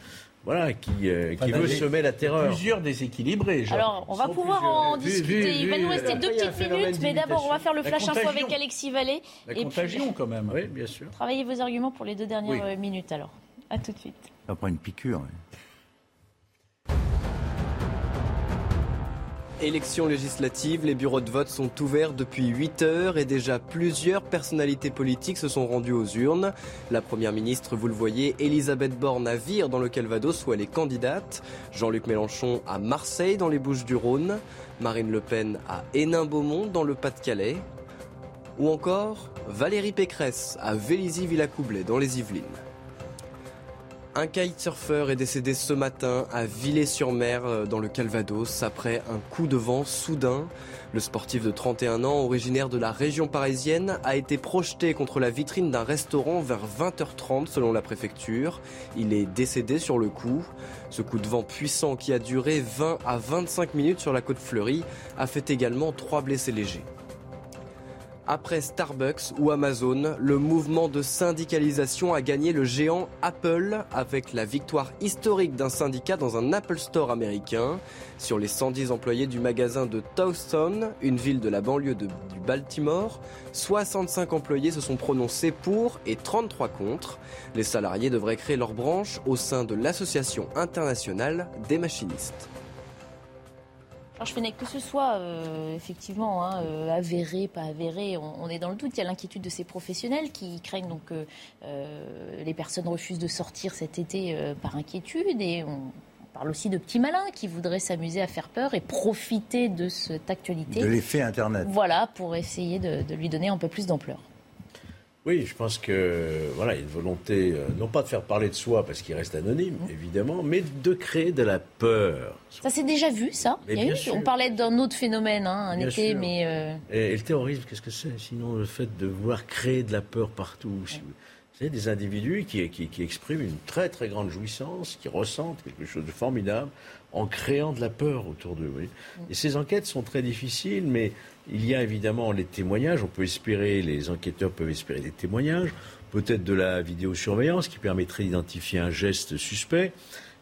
voilà, qui, euh, qui veut semer la terreur. Plusieurs déséquilibrés. genre. Alors, on va pouvoir plusieurs. en Vu- discuter. vu- Il va nous rester deux petites minutes, mais d'abord, on va faire le La flash info avec Alexis Vallée. La Et puis, contagion, quand même. Oui, bien sûr. travaillez vos arguments pour les deux dernières Oui. minutes, alors. À tout de suite. Après une piqûre. oui. Élections législatives, les bureaux de vote sont ouverts depuis 8 heures et déjà plusieurs personnalités politiques se sont rendues aux urnes. La première ministre, vous le voyez, Elisabeth Borne à Vire dans le Calvados où elle est candidate, Jean-Luc Mélenchon à Marseille dans les Bouches-du-Rhône, Marine Le Pen à Hénin-Beaumont dans le Pas-de-Calais, ou encore Valérie Pécresse à Vélizy-Villacoublay dans les Yvelines. Un kitesurfer est décédé ce matin à Villers-sur-Mer euh, dans le Calvados après un coup de vent soudain. Le sportif de 31 ans, originaire de la région parisienne, a été projeté contre la vitrine d'un restaurant vers 20h30 selon la préfecture. Il est décédé sur le coup. Ce coup de vent puissant qui a duré 20 à 25 minutes sur la côte fleurie a fait également trois blessés légers. Après Starbucks ou Amazon, le mouvement de syndicalisation a gagné le géant Apple avec la victoire historique d'un syndicat dans un Apple Store américain. Sur les 110 employés du magasin de Towson, une ville de la banlieue de- du Baltimore, 65 employés se sont prononcés pour et 33 contre. Les salariés devraient créer leur branche au sein de l'Association internationale des machinistes. Alors je fais que ce soit euh, effectivement hein, euh, avéré, pas avéré, on, on est dans le doute. Il y a l'inquiétude de ces professionnels qui craignent donc que euh, les personnes refusent de sortir cet été par inquiétude et on parle aussi de petits malins qui voudraient s'amuser à faire peur et profiter de cette actualité. De l'effet Internet. Voilà pour essayer de, de lui donner un peu plus d'ampleur. Oui, je pense que voilà, il y a une volonté, euh, non pas de faire parler de soi parce qu'il reste anonyme, Mmh. évidemment, mais de créer de la peur. Ça s'est déjà vu, ça. Mais Il y a bien eu- sûr. on parlait d'un autre phénomène, hein, un Bien été, sûr. mais euh, Et, et le terrorisme, qu'est-ce que c'est? Sinon, le fait de vouloir créer de la peur partout. Si vous- savez, des individus qui, qui, qui expriment une très très grande jouissance, qui ressentent quelque chose de formidable en créant de la peur autour d'eux. oui. Et ces enquêtes sont très difficiles, mais il y a évidemment les témoignages. On peut espérer, les enquêteurs peuvent espérer des témoignages, peut-être de la vidéosurveillance qui permettrait d'identifier un geste suspect.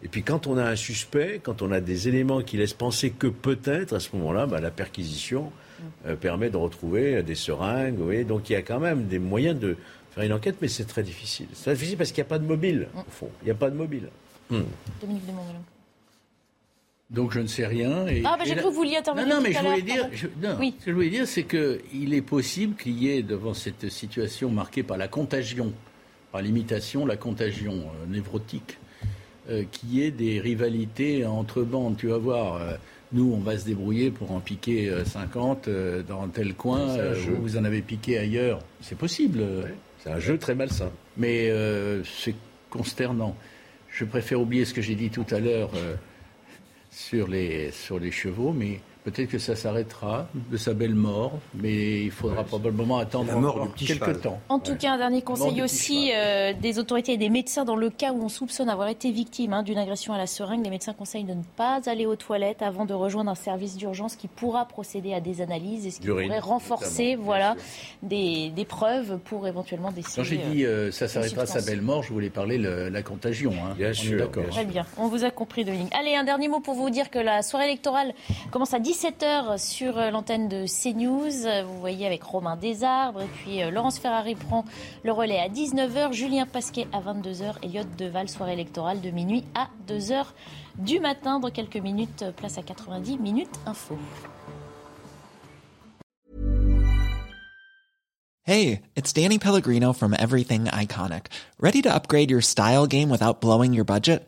Et puis quand on a un suspect, quand on a des éléments qui laissent penser que peut-être, à ce moment-là, bah, la perquisition euh, permet de retrouver des seringues. Donc il y a quand même des moyens de faire une enquête, mais c'est très difficile. C'est très difficile parce qu'il n'y a pas de mobile, au fond. Il n'y a pas de mobile. Hmm. Donc je ne sais rien. Et, Ah, bah, j'ai cru que vous vouliez intervenir Non, non, mais je voulais dire, pardon. je- non, Oui. ce que je voulais dire, c'est qu'il est possible qu'il y ait, devant cette situation marquée par la contagion, par l'imitation, la contagion euh, névrotique, euh, qu'il y ait des rivalités entre bandes. Tu vas voir, euh, nous, on va se débrouiller pour en piquer euh, 50 euh, dans tel coin, jeu. vous, en avez piqué ailleurs. C'est possible. C'est un jeu très malsain. mais euh, c'est consternant. Je préfère oublier ce que j'ai dit tout à l'heure euh, sur, les, sur les chevaux, mais Peut-être que ça s'arrêtera de sa belle mort, mais il faudra probablement attendre la mort encore du petit quelques cheval. temps. En tout cas, un dernier conseil aussi euh, des autorités et des médecins dans le cas où on soupçonne avoir été victime hein, d'une agression à la seringue. Les médecins conseillent de ne pas aller aux toilettes avant de rejoindre un service d'urgence qui pourra procéder à des analyses et ce qui D'urine, pourrait renforcer voilà, des, des preuves pour éventuellement déceler. Quand j'ai dit euh, ça s'arrêtera de sa belle mort, je voulais parler de la contagion. Hein. Bien On sûr, d'accord. Très bien, on vous a compris de ligne. Allez, un dernier mot pour vous dire que la soirée électorale commence à 17h sur euh, l'antenne de CNews. Vous voyez avec Romain Desarbres et puis euh, Laurence Ferrari prend le relais à 19h, Julien Pasquet à 22h, Elliot Deval, soirée électorale de minuit à 2h du matin. Dans quelques minutes, euh, place à 90 minutes info. Hey, it's Danny Pellegrino from Everything Iconic. Ready to upgrade your style game without blowing your budget?